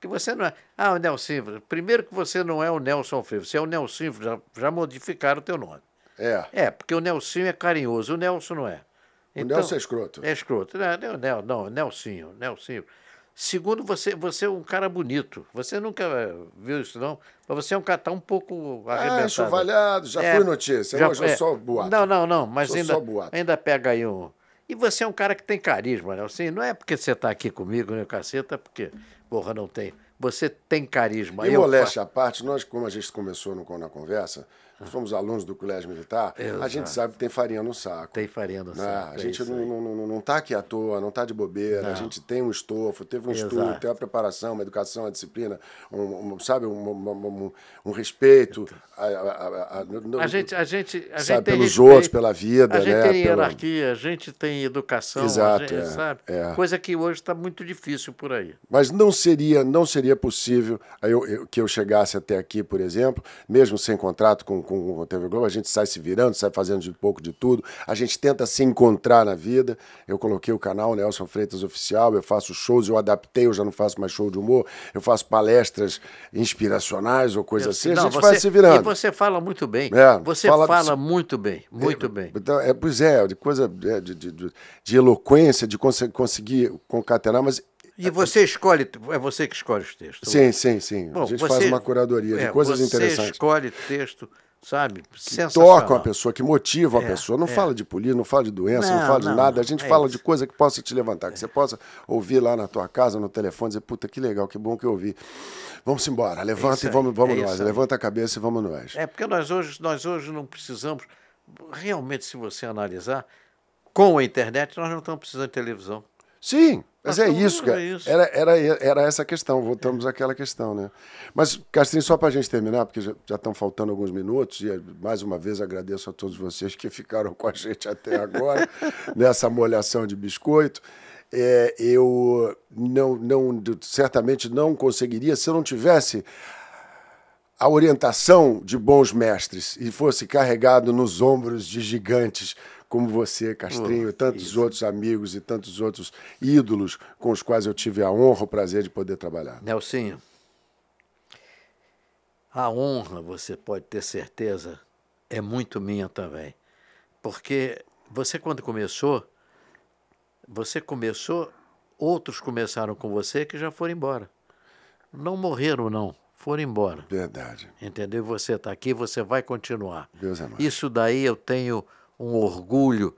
Que você não é. Ah, o Nelson. Primeiro que você não é o Nelson Freire. Você é o Nelson. Já, já modificaram o teu nome. É. É, porque o Nelson é carinhoso, o Nelson não é. O Nelson é escroto. É escroto. Não, não, não, não Nelsinho, Nelsinho. Segundo, você, você é um cara bonito. Você nunca viu isso, não? Mas você é um cara tá um pouco arrebentado. Ah, chuvalhado, já É, foi notícia. já- Hoje é é. só boato. Não, não, não, mas Sou ainda, ainda pega aí um... E você é um cara que tem carisma, Nelson. Não é porque você está aqui comigo, né, caceta, porque, porra, não tem. Você tem carisma. E Eu- moléstia à parte, nós, como a gente começou no- na conversa, fomos alunos do colégio militar, a gente Exato. sabe que tem farinha no saco. Tem farinha no né? saco. A é gente não, não, não, não tá aqui à toa, não tá de bobeira. A Não. gente tem um estofo, teve um Exato. estudo, tem uma preparação, uma educação, uma disciplina, um, um, sabe, um, um, um- respeito. A, a- a- a- no- A gente, a gente, a gente sabe, tem pelos respeito, outros, pela vida, A gente né? tem hierarquia, a gente tem educação, a Exato, gente, é, sabe? é. Coisa que hoje está muito difícil por aí. Mas não seria, não seria possível eu- eu- que eu chegasse até aqui, por exemplo, mesmo sem contrato com, com, a TV Globo, a gente sai se virando, sai fazendo de pouco de tudo, a gente tenta se encontrar na vida. Eu coloquei o canal Nelson Freitas Oficial, eu faço shows, eu adaptei, eu já não faço mais show de humor, eu faço palestras inspiracionais ou coisa assim, a Não, gente você- vai se virando. E você fala muito bem. É, você fala- fala, muito bem, muito bem. Então, é, pois é, de coisa é, de, de, de- de eloquência, de conse- conseguir concatenar, mas E você escolhe, é você que escolhe os textos. sim, sim, sim. Bom, a gente você- faz uma curadoria de é, coisas você interessantes. escolhe texto, sabe? Sensacional. tocam a pessoa, que motivam a É, pessoa. Não é. fala de polícia, não fala de doença, não, Não, fala de não, nada. A gente é fala isso. de coisa que possa te levantar, que você possa ouvir lá na tua casa, no telefone, dizer, puta, que legal, que bom que eu ouvi. Vamos embora, levanta isso e vamos, vamos é nós. Levanta a cabeça e vamos nós. É porque nós hoje, nós hoje não precisamos, realmente, se você analisar, com a internet, nós não estamos precisando de televisão. Sim, mas é isso, cara. é isso. Era, era, era essa a questão, voltamos àquela questão, né? Mas, Castrinho, só para a gente terminar, porque já, já estão faltando alguns minutos, e eh, mais uma vez agradeço a todos vocês que ficaram (laughs) com a gente até agora, (laughs) nessa molhação de biscoito. É, eu não, não, certamente não conseguiria se eu não tivesse a orientação de bons mestres e fosse carregado nos ombros de gigantes como você, Castrinho, e tantos outros amigos e tantos outros ídolos com os quais eu tive a honra, o prazer de poder trabalhar. Nelsinho, a honra, você pode ter certeza, é muito minha também. Porque você, quando começou, você começou, outros começaram com você que já foram embora. Não morreram, não, foram embora. Verdade. Entendeu? Você está aqui, você vai continuar. Deus é mais. Isso daí eu tenho um orgulho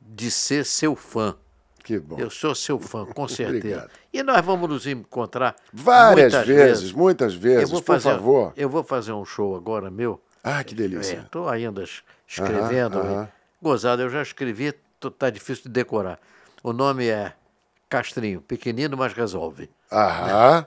de ser seu fã. Que bom. Eu sou seu fã, com (laughs) certeza. E nós vamos nos encontrar Várias muitas vezes, muitas Eu vezes, por fazer, favor. Eu vou fazer um show agora meu. Ah, que delícia. Estou ainda es- escrevendo. Aham, aham. Gozado, eu já escrevi, tá difícil de decorar. O nome é Castrinho, pequenino, mas resolve. Aham.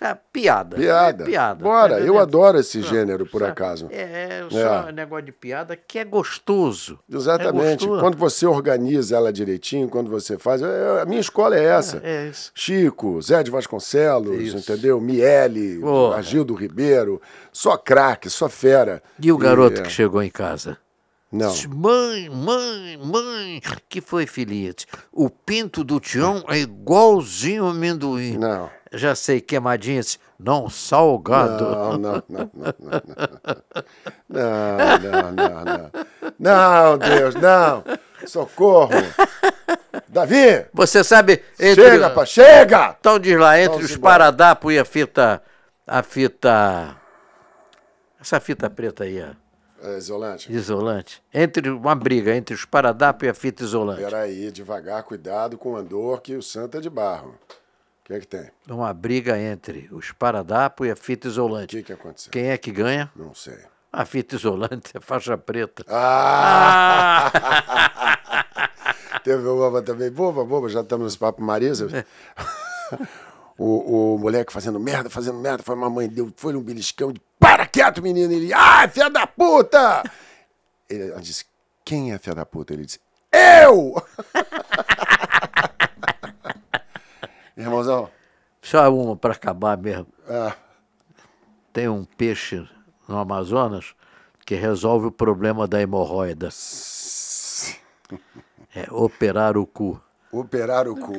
É piada. Piada. É piada. Bora, tá eu entendendo? adoro esse gênero, por Sabe? acaso. É, é só É. negócio de piada que é gostoso. É Exatamente. gostoso. quando você organiza ela direitinho, quando você faz. é- A minha escola é essa. É isso. Chico, Zé de Vasconcelos, Isso. entendeu? Miele, Porra. Agildo Ribeiro, só craque, só fera. E o garoto é, que chegou em casa? Não. Mãe, mãe, mãe, que foi, filhete? O pinto do Tião é igualzinho ao amendoim. Não. Já sei, queimadinha, disse, não, salgado. Não, não, não, não, não. Não, não, não, não. Não, Deus, não. Socorro. Davi, Você sabe, entre, chega, pá, chega! então diz lá, entre Vamos os embora. paradapos e a fita, a fita, essa fita preta aí, ó, É, isolante. isolante, entre uma briga entre os paradapos e a fita isolante. Peraí, devagar, cuidado com o andor, que o santo é de barro. O que é que tem? Uma briga entre os paradapos e a fita O isolante. que que aconteceu? Quem é que ganha? Não sei. A fita isolante (laughs) é faixa preta. Ah! Ah! (laughs) Teve uma também, boba, boba, já estamos nesse papo Marisa. O, o moleque fazendo merda, fazendo merda, foi a mamãe deu, foi um beliscão de para quieto, menino. Ele, ai, filha da puta! Ele, ela disse, quem é filha da puta? Ele disse, eu! (laughs) Irmãozão, Só uma para acabar mesmo. ah, Tem um peixe no Amazonas que resolve o problema da hemorroida. É operar o cu. operar o cu.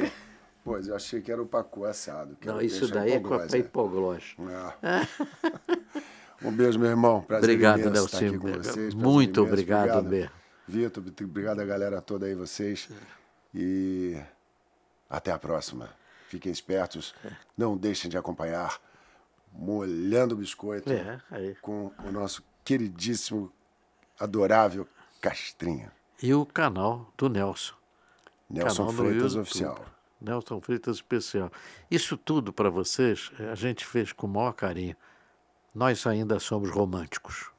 Pois, eu achei que era o pacu assado. Não, isso daí é para hipoglós. É. (laughs) Um beijo, meu irmão. Prazer Obrigado, imenso estar aqui com vocês. Muito obrigado, Bê. Vitor, obrigado a galera toda aí, vocês. E até a próxima. Fiquem espertos. Não deixem de acompanhar Molhando o Biscoito É, com o nosso queridíssimo, adorável Castrinha. E o canal do Nelson. Nelson canal Freitas. Oficial. Nelson Freitas Especial. Isso tudo para vocês a gente fez com o maior carinho. Nós ainda somos românticos.